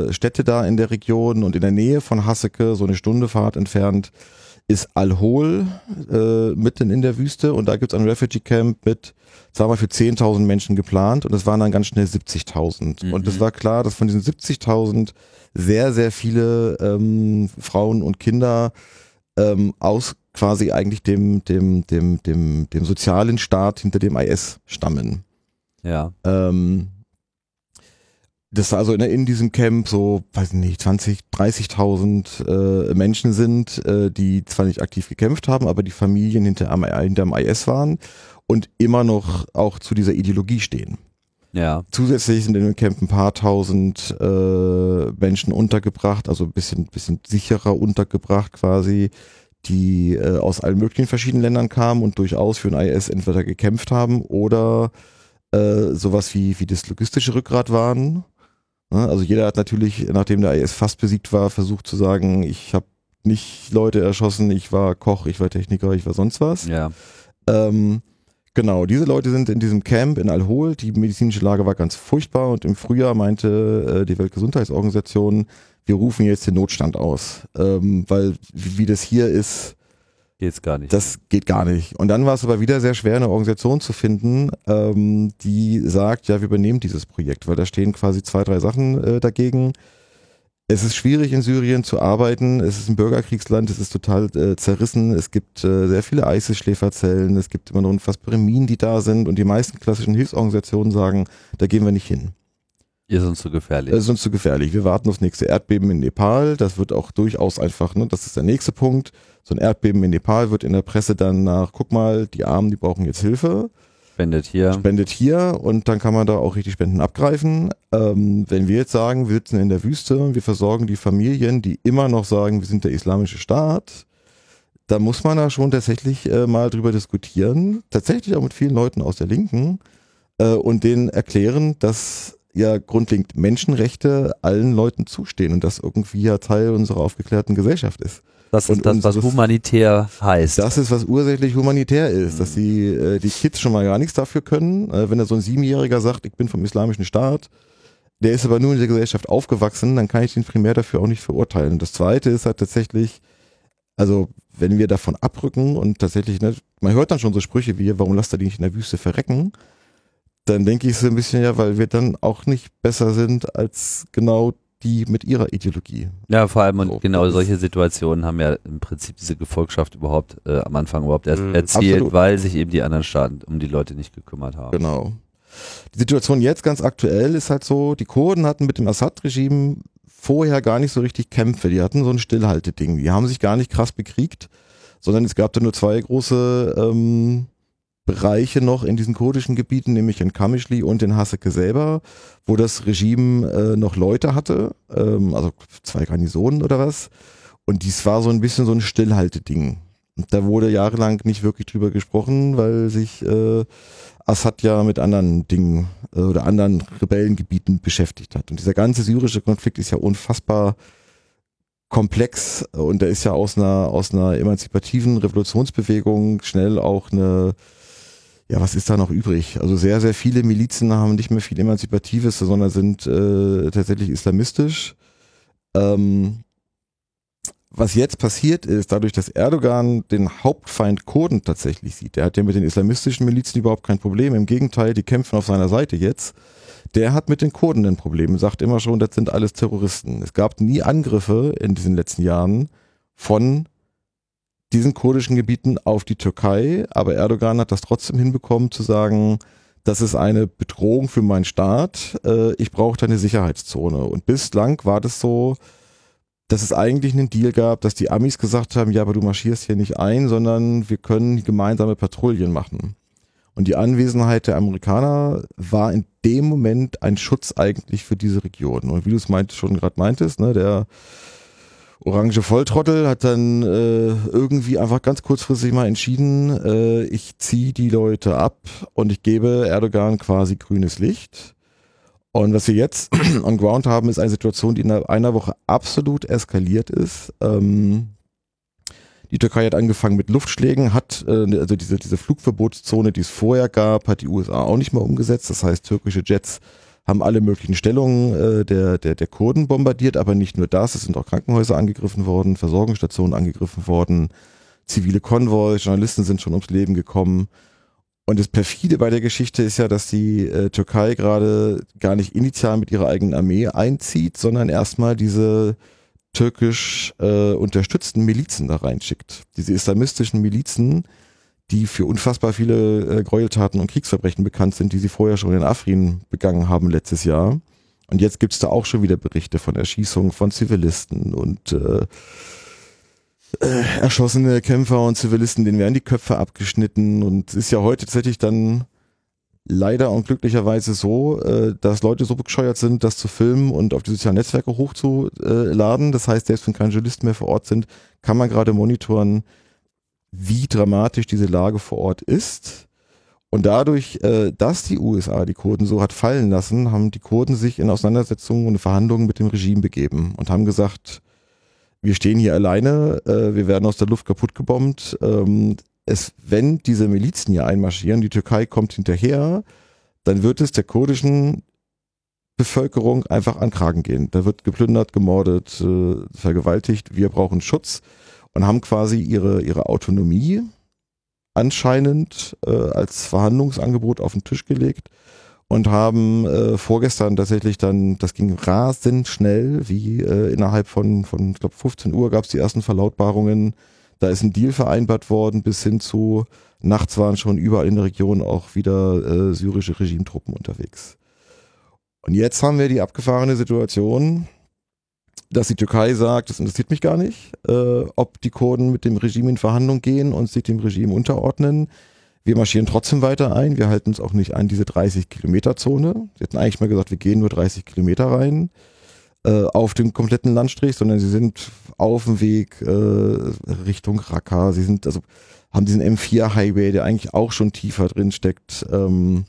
[SPEAKER 3] äh, Städte da in der Region und in der Nähe von Hasseke, so eine Stunde Fahrt entfernt, ist Al-Hol äh, mitten in der Wüste und da gibt es ein Refugee Camp mit, sagen wir, für 10.000 Menschen geplant und es waren dann ganz schnell 70.000. Mhm. Und es war klar, dass von diesen 70.000 sehr, sehr viele ähm, Frauen und Kinder ähm, aus quasi eigentlich dem, dem, dem, dem, dem sozialen Staat hinter dem IS stammen.
[SPEAKER 1] Ja.
[SPEAKER 3] Ähm, dass also in, in, diesem Camp so, weiß nicht, 20, 30.000 äh, Menschen sind, äh, die zwar nicht aktiv gekämpft haben, aber die Familien hinter, hinter dem IS waren und immer noch auch zu dieser Ideologie stehen.
[SPEAKER 1] Ja.
[SPEAKER 3] Zusätzlich sind in dem Camp ein paar tausend äh, Menschen untergebracht, also ein bisschen, bisschen sicherer untergebracht quasi, die äh, aus allen möglichen verschiedenen Ländern kamen und durchaus für den IS entweder gekämpft haben oder äh, sowas wie, wie das logistische Rückgrat waren. Ja, also jeder hat natürlich, nachdem der IS fast besiegt war, versucht zu sagen, ich habe nicht Leute erschossen, ich war Koch, ich war Techniker, ich war sonst was.
[SPEAKER 1] Ja.
[SPEAKER 3] Ähm, genau, diese Leute sind in diesem Camp in Al-Hol. Die medizinische Lage war ganz furchtbar und im Frühjahr meinte äh, die Weltgesundheitsorganisation, wir rufen jetzt den Notstand aus, ähm, weil wie, wie das hier ist,
[SPEAKER 1] Geht's gar nicht.
[SPEAKER 3] Das geht gar nicht. Und dann war es aber wieder sehr schwer, eine Organisation zu finden, ähm, die sagt, ja, wir übernehmen dieses Projekt, weil da stehen quasi zwei, drei Sachen äh, dagegen. Es ist schwierig in Syrien zu arbeiten. Es ist ein Bürgerkriegsland. Es ist total äh, zerrissen. Es gibt äh, sehr viele ISIS-Schläferzellen. Es gibt immer noch unfassbare Minen, die da sind. Und die meisten klassischen Hilfsorganisationen sagen, da gehen wir nicht hin.
[SPEAKER 1] Ihr sind zu gefährlich.
[SPEAKER 3] Ist uns zu gefährlich. Wir warten aufs nächste Erdbeben in Nepal. Das wird auch durchaus einfach, ne, das ist der nächste Punkt. So ein Erdbeben in Nepal wird in der Presse dann nach, guck mal, die Armen, die brauchen jetzt Hilfe.
[SPEAKER 1] Spendet hier.
[SPEAKER 3] Spendet hier und dann kann man da auch richtig Spenden abgreifen. Ähm, wenn wir jetzt sagen, wir sitzen in der Wüste, wir versorgen die Familien, die immer noch sagen, wir sind der islamische Staat, da muss man da schon tatsächlich äh, mal drüber diskutieren. Tatsächlich auch mit vielen Leuten aus der Linken äh, und denen erklären, dass ja grundlegend Menschenrechte allen Leuten zustehen und das irgendwie ja Teil unserer aufgeklärten Gesellschaft ist.
[SPEAKER 1] Das ist und das, was humanitär heißt.
[SPEAKER 3] Das ist, was ursächlich humanitär ist, mhm. dass die, äh, die Kids schon mal gar nichts dafür können. Äh, wenn da so ein Siebenjähriger sagt, ich bin vom islamischen Staat, der ist aber nur in der Gesellschaft aufgewachsen, dann kann ich den primär dafür auch nicht verurteilen. Das zweite ist halt tatsächlich, also wenn wir davon abrücken und tatsächlich, ne, man hört dann schon so Sprüche wie, warum lasst ihr die nicht in der Wüste verrecken? Dann denke ich so ein bisschen ja, weil wir dann auch nicht besser sind als genau die mit ihrer Ideologie.
[SPEAKER 1] Ja, vor allem und
[SPEAKER 3] So,
[SPEAKER 1] genau solche Situationen haben ja im Prinzip diese Gefolgschaft überhaupt äh, am Anfang überhaupt erst
[SPEAKER 2] Mhm.
[SPEAKER 1] erzielt,
[SPEAKER 3] Absolut.
[SPEAKER 1] weil sich eben die anderen Staaten um die Leute nicht gekümmert haben.
[SPEAKER 3] Genau. Die Situation jetzt ganz aktuell ist halt so, die Kurden hatten mit dem Assad-Regime vorher gar nicht so richtig Kämpfe. Die hatten so ein Stillhalteding. Die haben sich gar nicht krass bekriegt, sondern es gab da nur zwei große ähm, Bereiche noch in diesen kurdischen Gebieten, nämlich in Kamischli und in Haseke selber, wo das Regime äh, noch Leute hatte, ähm, also zwei Garnisonen oder was. Und dies war so ein bisschen so ein Stillhalteding. Und da wurde jahrelang nicht wirklich drüber gesprochen, weil sich äh, Assad ja mit anderen Dingen äh, oder anderen Rebellengebieten beschäftigt hat. Und dieser ganze syrische Konflikt ist ja unfassbar komplex und da ist ja aus einer, aus einer emanzipativen Revolutionsbewegung schnell auch eine, ja, was ist da noch übrig? Also sehr, sehr viele Milizen haben nicht mehr viel Emanzipatives, sondern sind äh, tatsächlich islamistisch. Ähm, was jetzt passiert ist, dadurch, dass Erdogan den Hauptfeind Kurden tatsächlich sieht, der hat ja mit den islamistischen Milizen überhaupt kein Problem, im Gegenteil, die kämpfen auf seiner Seite jetzt, der hat mit den Kurden ein Problem, sagt immer schon, das sind alles Terroristen. Es gab nie Angriffe in diesen letzten Jahren von diesen kurdischen Gebieten auf die Türkei, aber Erdogan hat das trotzdem hinbekommen zu sagen, das ist eine Bedrohung für meinen Staat, äh, ich brauche da eine Sicherheitszone. Und bislang war das so, dass es eigentlich einen Deal gab, dass die Amis gesagt haben, ja, aber du marschierst hier nicht ein, sondern wir können gemeinsame Patrouillen machen. Und die Anwesenheit der Amerikaner war in dem Moment ein Schutz eigentlich für diese Region. Und wie du es meint, schon gerade meintest, ne, der orange Volltrottel hat dann äh, irgendwie einfach ganz kurzfristig mal entschieden, äh, ich ziehe die Leute ab und ich gebe Erdogan quasi grünes Licht. Und was wir jetzt on ground haben, ist eine Situation, die in einer Woche absolut eskaliert ist. Ähm, die Türkei hat angefangen mit Luftschlägen, hat äh, also diese, diese Flugverbotszone, die es vorher gab, hat die USA auch nicht mehr umgesetzt. Das heißt, türkische Jets haben alle möglichen Stellungen äh, der, der, der Kurden bombardiert, aber nicht nur das, es sind auch Krankenhäuser angegriffen worden, Versorgungsstationen angegriffen worden, zivile Konvois, Journalisten sind schon ums Leben gekommen. Und das perfide bei der Geschichte ist ja, dass die äh, Türkei gerade gar nicht initial mit ihrer eigenen Armee einzieht, sondern erstmal diese türkisch äh, unterstützten Milizen da reinschickt. Diese islamistischen Milizen, die für unfassbar viele äh, Gräueltaten und Kriegsverbrechen bekannt sind, die sie vorher schon in Afrin begangen haben letztes Jahr. Und jetzt gibt's da auch schon wieder Berichte von Erschießungen von Zivilisten und äh, äh, erschossene Kämpfer und Zivilisten, denen werden die Köpfe abgeschnitten. Und es ist ja heute tatsächlich dann leider und glücklicherweise so, äh, dass Leute so bescheuert sind, das zu filmen und auf die sozialen Netzwerke hochzuladen. Das heißt, selbst wenn keine Journalisten mehr vor Ort sind, kann man gerade monitoren, wie dramatisch diese Lage vor Ort ist. Und dadurch, äh, dass die USA die Kurden so hat fallen lassen, haben die Kurden sich in Auseinandersetzungen und Verhandlungen mit dem Regime begeben und haben gesagt, wir stehen hier alleine, äh, wir werden aus der Luft kaputt gebombt. Ähm, es, wenn diese Milizen hier einmarschieren, die Türkei kommt hinterher, dann wird es der kurdischen Bevölkerung einfach an Kragen gehen. Da wird geplündert, gemordet, äh, vergewaltigt. Wir brauchen Schutz und haben quasi ihre, ihre Autonomie anscheinend äh, als Verhandlungsangebot auf den Tisch gelegt und haben äh, vorgestern tatsächlich dann, das ging rasend schnell, wie äh, innerhalb von, von ich glaube 15 Uhr gab es die ersten Verlautbarungen. Da ist ein Deal vereinbart worden, bis hin zu nachts waren schon überall in der Region auch wieder äh, syrische Regimetruppen unterwegs. Und jetzt haben wir die abgefahrene Situation, dass die Türkei sagt, das interessiert mich gar nicht, äh, ob die Kurden mit dem Regime in Verhandlung gehen und sich dem Regime unterordnen. Wir marschieren trotzdem weiter ein. Wir halten uns auch nicht an diese 30 Kilometer Zone. Sie hatten eigentlich mal gesagt, wir gehen nur 30 Kilometer rein äh, auf dem kompletten Landstrich, sondern sie sind auf dem Weg äh, Richtung Raqqa. Sie sind also haben diesen M4 Highway, der eigentlich auch schon tiefer drin steckt, ähm,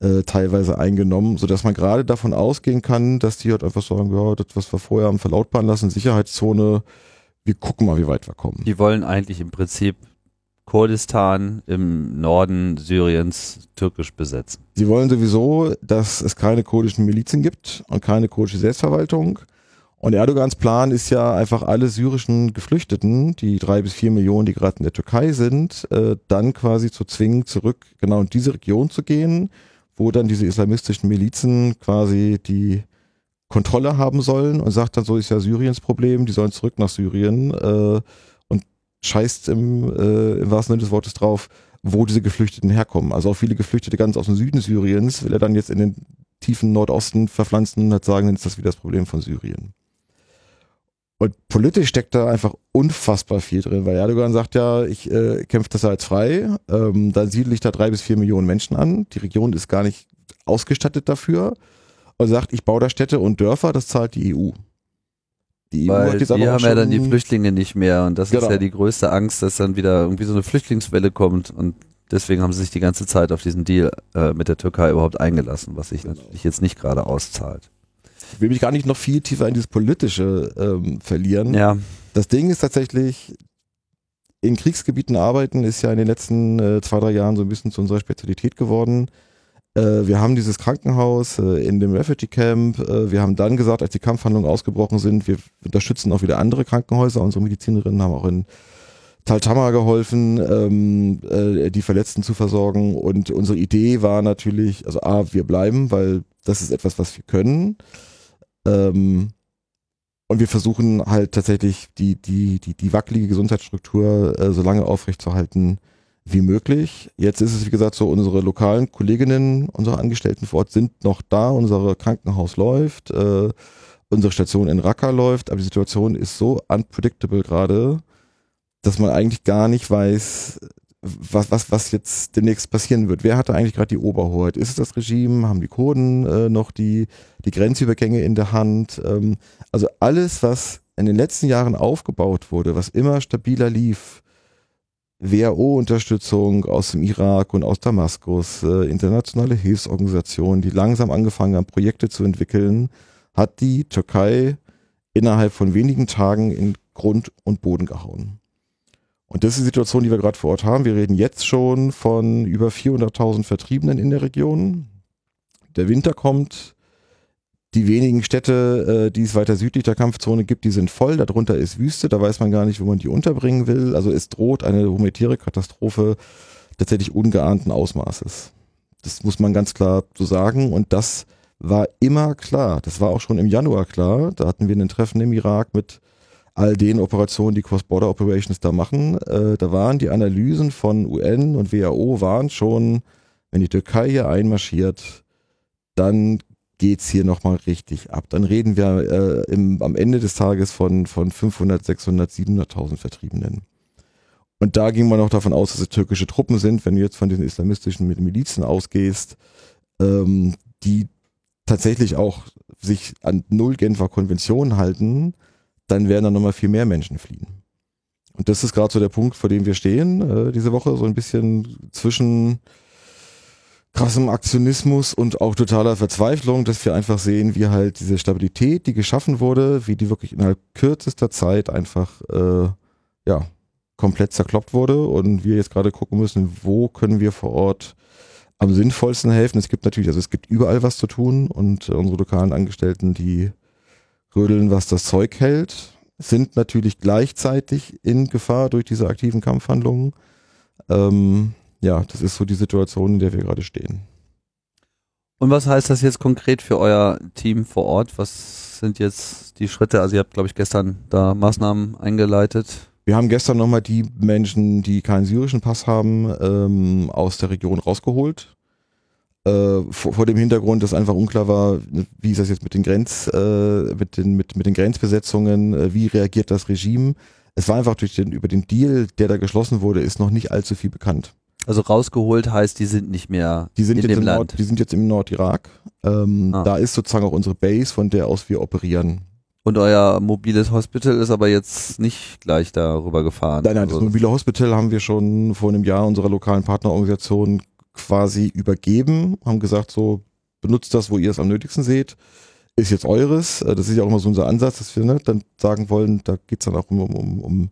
[SPEAKER 3] äh, teilweise eingenommen, so dass man gerade davon ausgehen kann, dass die halt einfach sagen, ja, das was wir vorher haben verlautbaren lassen, Sicherheitszone, wir gucken mal, wie weit wir kommen.
[SPEAKER 1] Die wollen eigentlich im Prinzip Kurdistan im Norden Syriens türkisch besetzen.
[SPEAKER 3] Sie wollen sowieso, dass es keine kurdischen Milizen gibt und keine kurdische Selbstverwaltung. Und Erdogans Plan ist ja einfach alle syrischen Geflüchteten, die drei bis vier Millionen, die gerade in der Türkei sind, äh, dann quasi zu zwingen, zurück genau in diese Region zu gehen, wo dann diese islamistischen Milizen quasi die Kontrolle haben sollen und sagt dann, so ist ja Syriens Problem, die sollen zurück nach Syrien äh, und scheißt im, äh, im wahrsten Sinne des Wortes drauf, wo diese Geflüchteten herkommen. Also auch viele Geflüchtete ganz aus dem Süden Syriens will er dann jetzt in den tiefen Nordosten verpflanzen und halt sagen, dann ist das wieder das Problem von Syrien. Und politisch steckt da einfach unfassbar viel drin, weil Erdogan sagt ja, ich äh, kämpfe das als frei, ähm, dann siedle ich da drei bis vier Millionen Menschen an. Die Region ist gar nicht ausgestattet dafür und sagt, ich baue da Städte und Dörfer, das zahlt die EU.
[SPEAKER 1] Die EU Weil hat jetzt die haben ja dann die Flüchtlinge nicht mehr und das genau. ist ja die größte Angst, dass dann wieder irgendwie so eine Flüchtlingswelle kommt und deswegen haben sie sich die ganze Zeit auf diesen Deal äh, mit der Türkei überhaupt eingelassen, was sich genau. natürlich jetzt nicht gerade auszahlt.
[SPEAKER 3] Ich will mich gar nicht noch viel tiefer in dieses Politische ähm, verlieren. Ja. Das Ding ist tatsächlich, in Kriegsgebieten arbeiten ist ja in den letzten äh, zwei, drei Jahren so ein bisschen zu unserer Spezialität geworden. Äh, wir haben dieses Krankenhaus äh, in dem Refugee Camp. Äh, wir haben dann gesagt, als die Kampfhandlungen ausgebrochen sind, wir unterstützen auch wieder andere Krankenhäuser. Unsere Medizinerinnen haben auch in Taltama geholfen, ähm, äh, die Verletzten zu versorgen. Und unsere Idee war natürlich, also A, wir bleiben, weil das ist etwas, was wir können. Ähm, und wir versuchen halt tatsächlich die, die, die, die wackelige Gesundheitsstruktur äh, so lange aufrechtzuerhalten wie möglich. Jetzt ist es, wie gesagt, so, unsere lokalen Kolleginnen, unsere Angestellten vor Ort sind noch da, unser Krankenhaus läuft, äh, unsere Station in Raqqa läuft, aber die Situation ist so unpredictable gerade, dass man eigentlich gar nicht weiß, was, was, was jetzt demnächst passieren wird. Wer hatte eigentlich gerade die Oberhoheit? Ist es das Regime? Haben die Kurden äh, noch die, die Grenzübergänge in der Hand? Ähm, also alles, was in den letzten Jahren aufgebaut wurde, was immer stabiler lief, WHO-Unterstützung aus dem Irak und aus Damaskus, äh, internationale Hilfsorganisationen, die langsam angefangen haben, Projekte zu entwickeln, hat die Türkei innerhalb von wenigen Tagen in Grund und Boden gehauen. Und das ist die Situation, die wir gerade vor Ort haben. Wir reden jetzt schon von über 400.000 Vertriebenen in der Region. Der Winter kommt. Die wenigen Städte, äh, die es weiter südlich der Kampfzone gibt, die sind voll. Darunter ist Wüste. Da weiß man gar nicht, wo man die unterbringen will. Also es droht eine humanitäre Katastrophe tatsächlich ungeahnten Ausmaßes. Das muss man ganz klar so sagen. Und das war immer klar. Das war auch schon im Januar klar. Da hatten wir ein Treffen im Irak mit all den Operationen, die Cross-Border Operations da machen. Äh, da waren die Analysen von UN und WHO waren schon, wenn die Türkei hier einmarschiert, dann geht's hier nochmal richtig ab. Dann reden wir äh, im, am Ende des Tages von, von 500, 600, 700.000 Vertriebenen. Und da ging man auch davon aus, dass es türkische Truppen sind, wenn du jetzt von diesen islamistischen Milizen ausgehst, ähm, die tatsächlich auch sich an Null Genfer Konvention halten, dann werden da nochmal viel mehr Menschen fliehen. Und das ist gerade so der Punkt, vor dem wir stehen, äh, diese Woche, so ein bisschen zwischen krassem Aktionismus und auch totaler Verzweiflung, dass wir einfach sehen, wie halt diese Stabilität, die geschaffen wurde, wie die wirklich innerhalb kürzester Zeit einfach äh, ja komplett zerkloppt wurde und wir jetzt gerade gucken müssen, wo können wir vor Ort am sinnvollsten helfen. Es gibt natürlich, also es gibt überall was zu tun und unsere lokalen Angestellten, die rödeln, was das Zeug hält, sind natürlich gleichzeitig in Gefahr durch diese aktiven Kampfhandlungen. Ähm, ja, das ist so die Situation, in der wir gerade stehen.
[SPEAKER 1] Und was heißt das jetzt konkret für euer Team vor Ort? Was sind jetzt die Schritte? Also ihr habt, glaube ich, gestern da Maßnahmen eingeleitet.
[SPEAKER 3] Wir haben gestern nochmal die Menschen, die keinen syrischen Pass haben, ähm, aus der Region rausgeholt äh, vor, vor, dem Hintergrund, dass einfach unklar war, wie ist das jetzt mit den Grenz, äh, mit den, mit, mit den Grenzbesetzungen, äh, wie reagiert das Regime. Es war einfach durch den, über den Deal, der da geschlossen wurde, ist noch nicht allzu viel bekannt.
[SPEAKER 1] Also rausgeholt heißt, die sind nicht mehr
[SPEAKER 3] die sind
[SPEAKER 1] in
[SPEAKER 3] jetzt
[SPEAKER 1] dem
[SPEAKER 3] im
[SPEAKER 1] Land.
[SPEAKER 3] Nord, die sind jetzt im Nordirak. Ähm, ah. Da ist sozusagen auch unsere Base, von der aus wir operieren.
[SPEAKER 1] Und euer mobiles Hospital ist aber jetzt nicht gleich darüber gefahren.
[SPEAKER 3] Nein, nein, also das mobile Hospital haben wir schon vor einem Jahr unserer lokalen Partnerorganisation quasi übergeben, haben gesagt, so benutzt das, wo ihr es am nötigsten seht, ist jetzt eures. Äh, das ist ja auch immer so unser Ansatz, dass wir ne, dann sagen wollen, da geht's dann auch um, um, um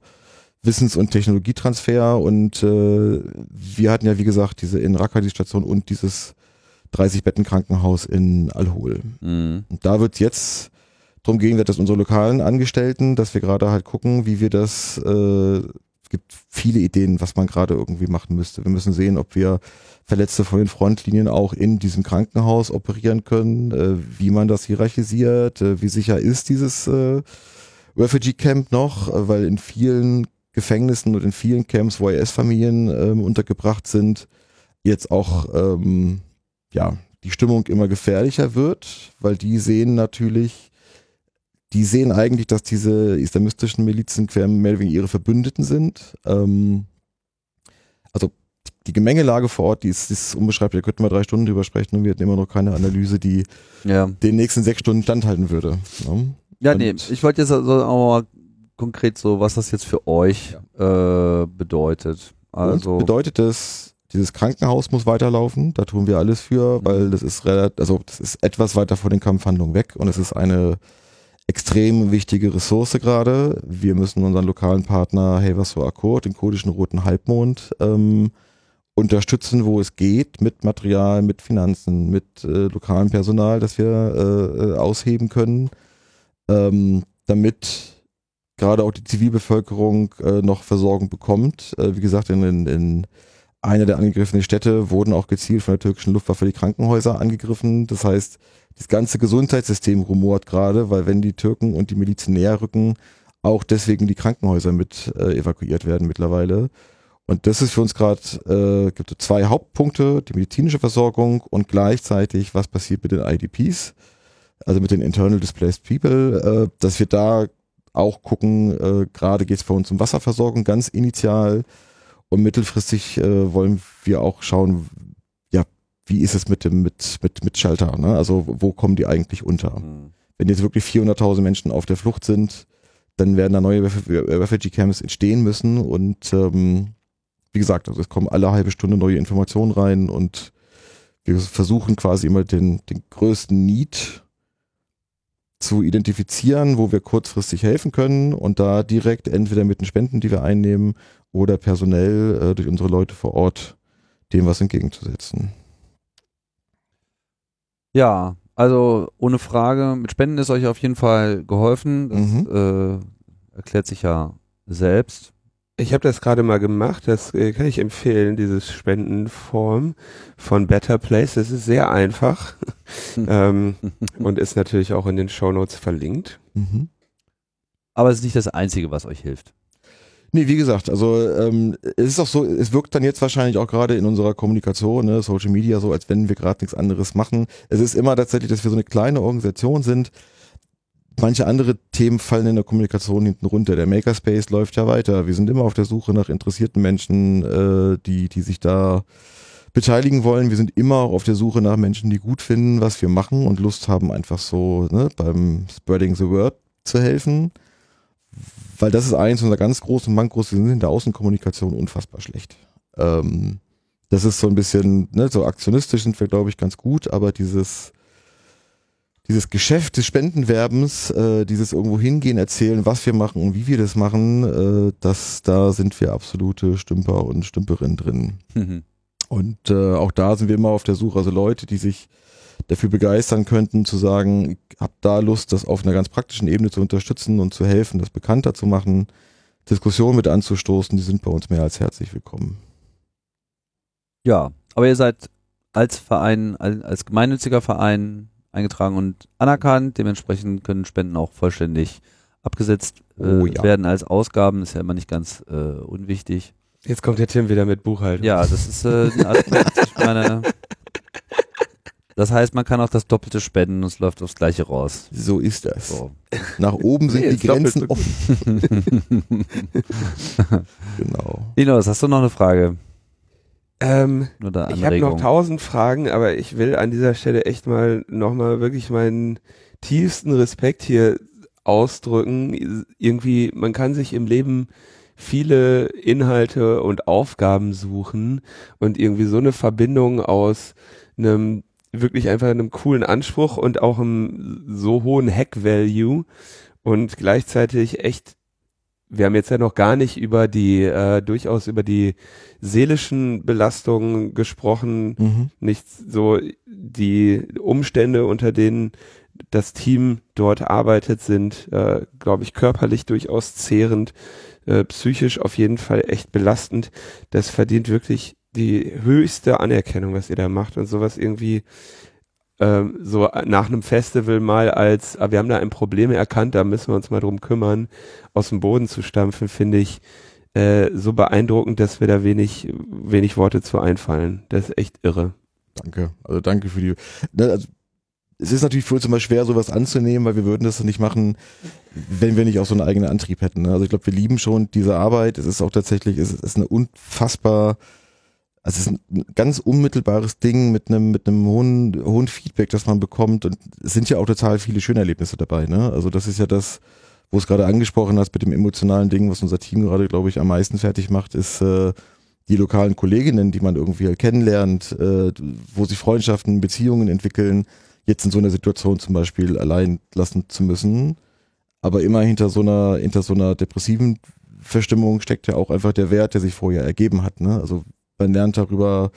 [SPEAKER 3] Wissens- und Technologietransfer und äh, wir hatten ja wie gesagt diese in Raqqa die Station und dieses 30 Betten Krankenhaus in Al-Hol. Mhm. Und da wird jetzt darum gehen, dass unsere lokalen Angestellten, dass wir gerade halt gucken, wie wir das äh, es gibt viele Ideen, was man gerade irgendwie machen müsste. Wir müssen sehen, ob wir Verletzte von den Frontlinien auch in diesem Krankenhaus operieren können, äh, wie man das hierarchisiert, äh, wie sicher ist dieses äh, Refugee Camp noch, äh, weil in vielen Gefängnissen und in vielen Camps, wo IS-Familien ähm, untergebracht sind, jetzt auch ähm, ja die Stimmung immer gefährlicher wird, weil die sehen natürlich, die sehen eigentlich, dass diese islamistischen Milizen quer mehr wegen ihre Verbündeten sind. Ähm, also die Gemengelage vor Ort, die ist, ist unbeschreiblich. Da könnten wir drei Stunden drüber sprechen und wir hätten immer noch keine Analyse, die
[SPEAKER 1] Ja.
[SPEAKER 3] den nächsten sechs Stunden standhalten würde. Ne?
[SPEAKER 1] Ja,
[SPEAKER 3] Und-
[SPEAKER 1] nee, ich wollte jetzt also auch mal konkret so, was das jetzt für euch äh, bedeutet. Also,
[SPEAKER 3] Und bedeutet das, dieses Krankenhaus muss weiterlaufen, da tun wir alles für, weil das ist relativ, also das ist etwas weiter von den Kampfhandlungen weg und es ist eine extrem wichtige Ressource gerade. Wir müssen unseren lokalen Partner Helvaso Accord, den kurdischen Roten Halbmond, ähm, unterstützen, wo es geht, mit Material, mit Finanzen, mit äh, lokalem Personal, das wir äh, äh, ausheben können, ähm, damit gerade auch die Zivilbevölkerung äh, noch Versorgung bekommt. Äh, wie gesagt, in, in, in einer der angegriffenen Städte wurden auch gezielt von der türkischen Luftwaffe die Krankenhäuser angegriffen. Das heißt, das ganze Gesundheitssystem rumort gerade, weil wenn die Türken und die Milizen näher rücken, auch deswegen die Krankenhäuser mit äh, evakuiert werden mittlerweile. Und das ist für uns gerade, äh, gibt es zwei Hauptpunkte, die medizinische Versorgung und gleichzeitig, was passiert mit den IDPs, also mit den Internal Displaced People, äh, dass wir da auch gucken, äh, gerade geht es bei uns um Wasserversorgung ganz initial und mittelfristig äh, wollen wir auch schauen, wie ist es mit dem mit mit mit Shelter, ne? Also wo kommen die eigentlich unter?
[SPEAKER 1] hm.
[SPEAKER 3] Wenn jetzt wirklich 400.000 Menschen auf der Flucht sind, dann werden da neue Ref- Refugee Camps entstehen müssen und ähm, wie gesagt, also es kommen alle halbe Stunde neue Informationen rein und wir versuchen quasi immer den den größten Need zu identifizieren, wo wir kurzfristig helfen können und da direkt entweder mit den Spenden, die wir einnehmen, oder personell äh, durch unsere Leute vor Ort dem was entgegenzusetzen.
[SPEAKER 1] Ja, also ohne Frage, mit Spenden ist euch auf jeden Fall geholfen. Das
[SPEAKER 3] Mhm.
[SPEAKER 1] äh, erklärt sich ja selbst.
[SPEAKER 2] Ich habe das gerade mal gemacht, das äh, kann ich empfehlen, dieses Spendenform von Better Place. Das ist sehr einfach ähm, und ist natürlich auch in den Shownotes verlinkt.
[SPEAKER 3] Mhm.
[SPEAKER 1] Aber es ist nicht das Einzige, was euch hilft.
[SPEAKER 3] Nee, wie gesagt, also ähm, es ist auch so, es wirkt dann jetzt wahrscheinlich auch gerade in unserer Kommunikation, ne, Social Media, so als wenn wir gerade nichts anderes machen. Es ist immer tatsächlich, dass wir so eine kleine Organisation sind. Manche andere Themen fallen in der Kommunikation hinten runter. Der Makerspace läuft ja weiter. Wir sind immer auf der Suche nach interessierten Menschen, äh, die, die sich da beteiligen wollen. Wir sind immer auf der Suche nach Menschen, die gut finden, was wir machen und Lust haben, einfach so ne, beim Spreading the Word zu helfen weil das ist eins unserer ganz großen Mankos, wir sind in der Außenkommunikation unfassbar schlecht. Ähm, das ist so ein bisschen, ne, so aktionistisch sind wir, glaube ich, ganz gut, aber dieses, dieses Geschäft des Spendenwerbens, äh, dieses irgendwo hingehen, erzählen, was wir machen und wie wir das machen, äh, das, da sind wir absolute Stümper und Stümperinnen drin. Und äh, auch da sind wir immer auf der Suche, also Leute, die sich dafür begeistern könnten, zu sagen, ich habe da Lust, das auf einer ganz praktischen Ebene zu unterstützen und zu helfen, das bekannter zu machen, Diskussionen mit anzustoßen, die sind bei uns mehr als herzlich willkommen.
[SPEAKER 1] Ja, aber ihr seid als Verein, als, gemeinnütziger Verein eingetragen und anerkannt. Dementsprechend können Spenden auch vollständig abgesetzt äh,
[SPEAKER 3] Oh ja.
[SPEAKER 1] werden als Ausgaben. Ist ja immer nicht ganz äh, unwichtig.
[SPEAKER 2] Jetzt kommt der Tim wieder mit Buchhaltung.
[SPEAKER 1] Ja, das ist äh, ein Aspekt. ich meine, das heißt, man kann auch das Doppelte spenden und es läuft aufs Gleiche raus.
[SPEAKER 3] So ist das.
[SPEAKER 1] So.
[SPEAKER 3] Nach oben sind
[SPEAKER 2] Nee,
[SPEAKER 3] die
[SPEAKER 2] doppelt
[SPEAKER 3] Grenzen offen. Genau.
[SPEAKER 1] Linus, hast du noch eine Frage
[SPEAKER 2] Ähm,
[SPEAKER 1] oder
[SPEAKER 2] ich habe noch tausend Fragen, aber ich will an dieser Stelle echt mal nochmal wirklich meinen tiefsten Respekt hier ausdrücken. Irgendwie, man kann sich im Leben viele Inhalte und Aufgaben suchen und irgendwie so eine Verbindung aus einem wirklich einfach einem coolen Anspruch und auch einem so hohen Hack-Value und gleichzeitig echt wir haben jetzt ja noch gar nicht über die, äh, durchaus über die seelischen Belastungen gesprochen,
[SPEAKER 3] Mhm.
[SPEAKER 2] nicht so die Umstände, unter denen das Team dort arbeitet, sind, äh, glaube ich, körperlich durchaus zehrend, äh, psychisch auf jeden Fall echt belastend. Das verdient wirklich die höchste Anerkennung, was ihr da macht und sowas irgendwie ähm, so nach einem Festival mal als, ah, wir haben da ein Problem erkannt, da müssen wir uns mal drum kümmern, aus dem Boden zu stampfen, finde ich äh, so beeindruckend, dass wir da wenig, wenig Worte zu einfallen. Das ist echt irre.
[SPEAKER 3] Danke. Also danke für die. Ne, also es ist natürlich für uns immer schwer, sowas anzunehmen, weil wir würden das nicht machen, wenn wir nicht auch so einen eigenen Antrieb hätten. Ne? Also ich glaube, wir lieben schon diese Arbeit. Es ist auch tatsächlich, es ist eine unfassbar, also es ist ein ganz unmittelbares Ding mit einem, mit einem hohen, hohen Feedback, das man bekommt. Und es sind ja auch total viele schöne Erlebnisse dabei. Ne? Also das ist ja das, wo es gerade angesprochen hast mit dem emotionalen Ding, was unser Team gerade, glaube ich, am meisten fertig macht, ist äh, die lokalen Kolleginnen, die man irgendwie halt kennenlernt, äh, wo sich Freundschaften, Beziehungen entwickeln jetzt in so einer Situation zum Beispiel allein lassen zu müssen. Aber immer hinter so einer, hinter so einer depressiven Verstimmung steckt ja auch einfach der Wert, der sich vorher ergeben hat. Ne? Also man lernt darüber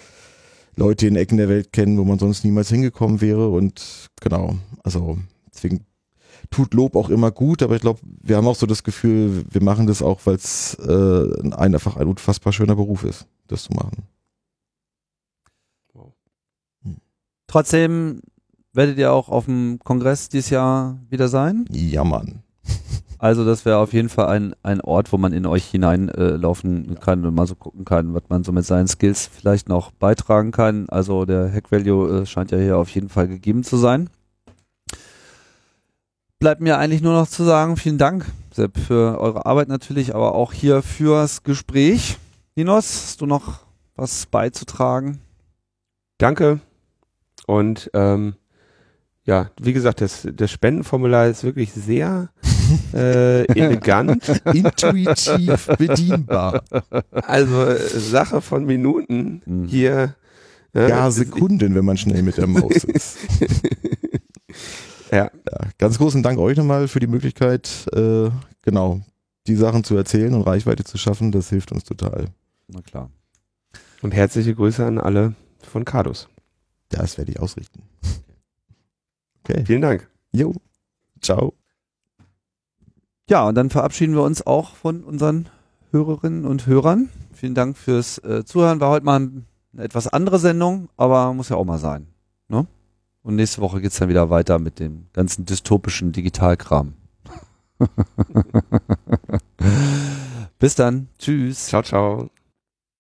[SPEAKER 3] Leute in Ecken der Welt kennen, wo man sonst niemals hingekommen wäre. Und genau, also deswegen tut Lob auch immer gut, aber ich glaube, wir haben auch so das Gefühl, wir machen das auch, weil es äh, ein, einfach ein unfassbar schöner Beruf ist, das zu machen.
[SPEAKER 1] Trotzdem Werdet ihr auch auf dem Kongress dieses Jahr wieder sein?
[SPEAKER 3] Ja, Mann.
[SPEAKER 1] Also das wäre auf jeden Fall ein, ein Ort, wo man in euch hineinlaufen äh, kann und mal so gucken kann, was man so mit seinen Skills vielleicht noch beitragen kann. Also der Hack Value äh, scheint ja hier auf jeden Fall gegeben zu sein. Bleibt mir eigentlich nur noch zu sagen, vielen Dank, Sepp, für eure Arbeit natürlich, aber auch hier fürs Gespräch. Ninos, hast du noch was beizutragen?
[SPEAKER 2] Danke. Und ähm, ja, wie gesagt, das, das Spendenformular ist wirklich sehr äh, elegant.
[SPEAKER 3] Intuitiv bedienbar.
[SPEAKER 2] Also äh, Sache von Minuten mhm. hier.
[SPEAKER 3] Äh, ja, Sekunden, wenn man schnell mit der Maus ist. ja. ja. Ganz großen Dank euch nochmal für die Möglichkeit, äh, genau, die Sachen zu erzählen und Reichweite zu schaffen. Das hilft uns total.
[SPEAKER 1] Na klar.
[SPEAKER 2] Und herzliche Grüße an alle von Cardus.
[SPEAKER 3] Das werde ich ausrichten.
[SPEAKER 2] Okay. Vielen Dank.
[SPEAKER 3] Jo. Ciao.
[SPEAKER 1] Ja, und dann verabschieden wir uns auch von unseren Hörerinnen und Hörern. Vielen Dank fürs äh, Zuhören. War heute mal eine etwas andere Sendung, aber muss ja auch mal sein. Ne? Und nächste Woche geht es dann wieder weiter mit dem ganzen dystopischen Digitalkram. Bis dann. Tschüss.
[SPEAKER 2] Ciao, ciao.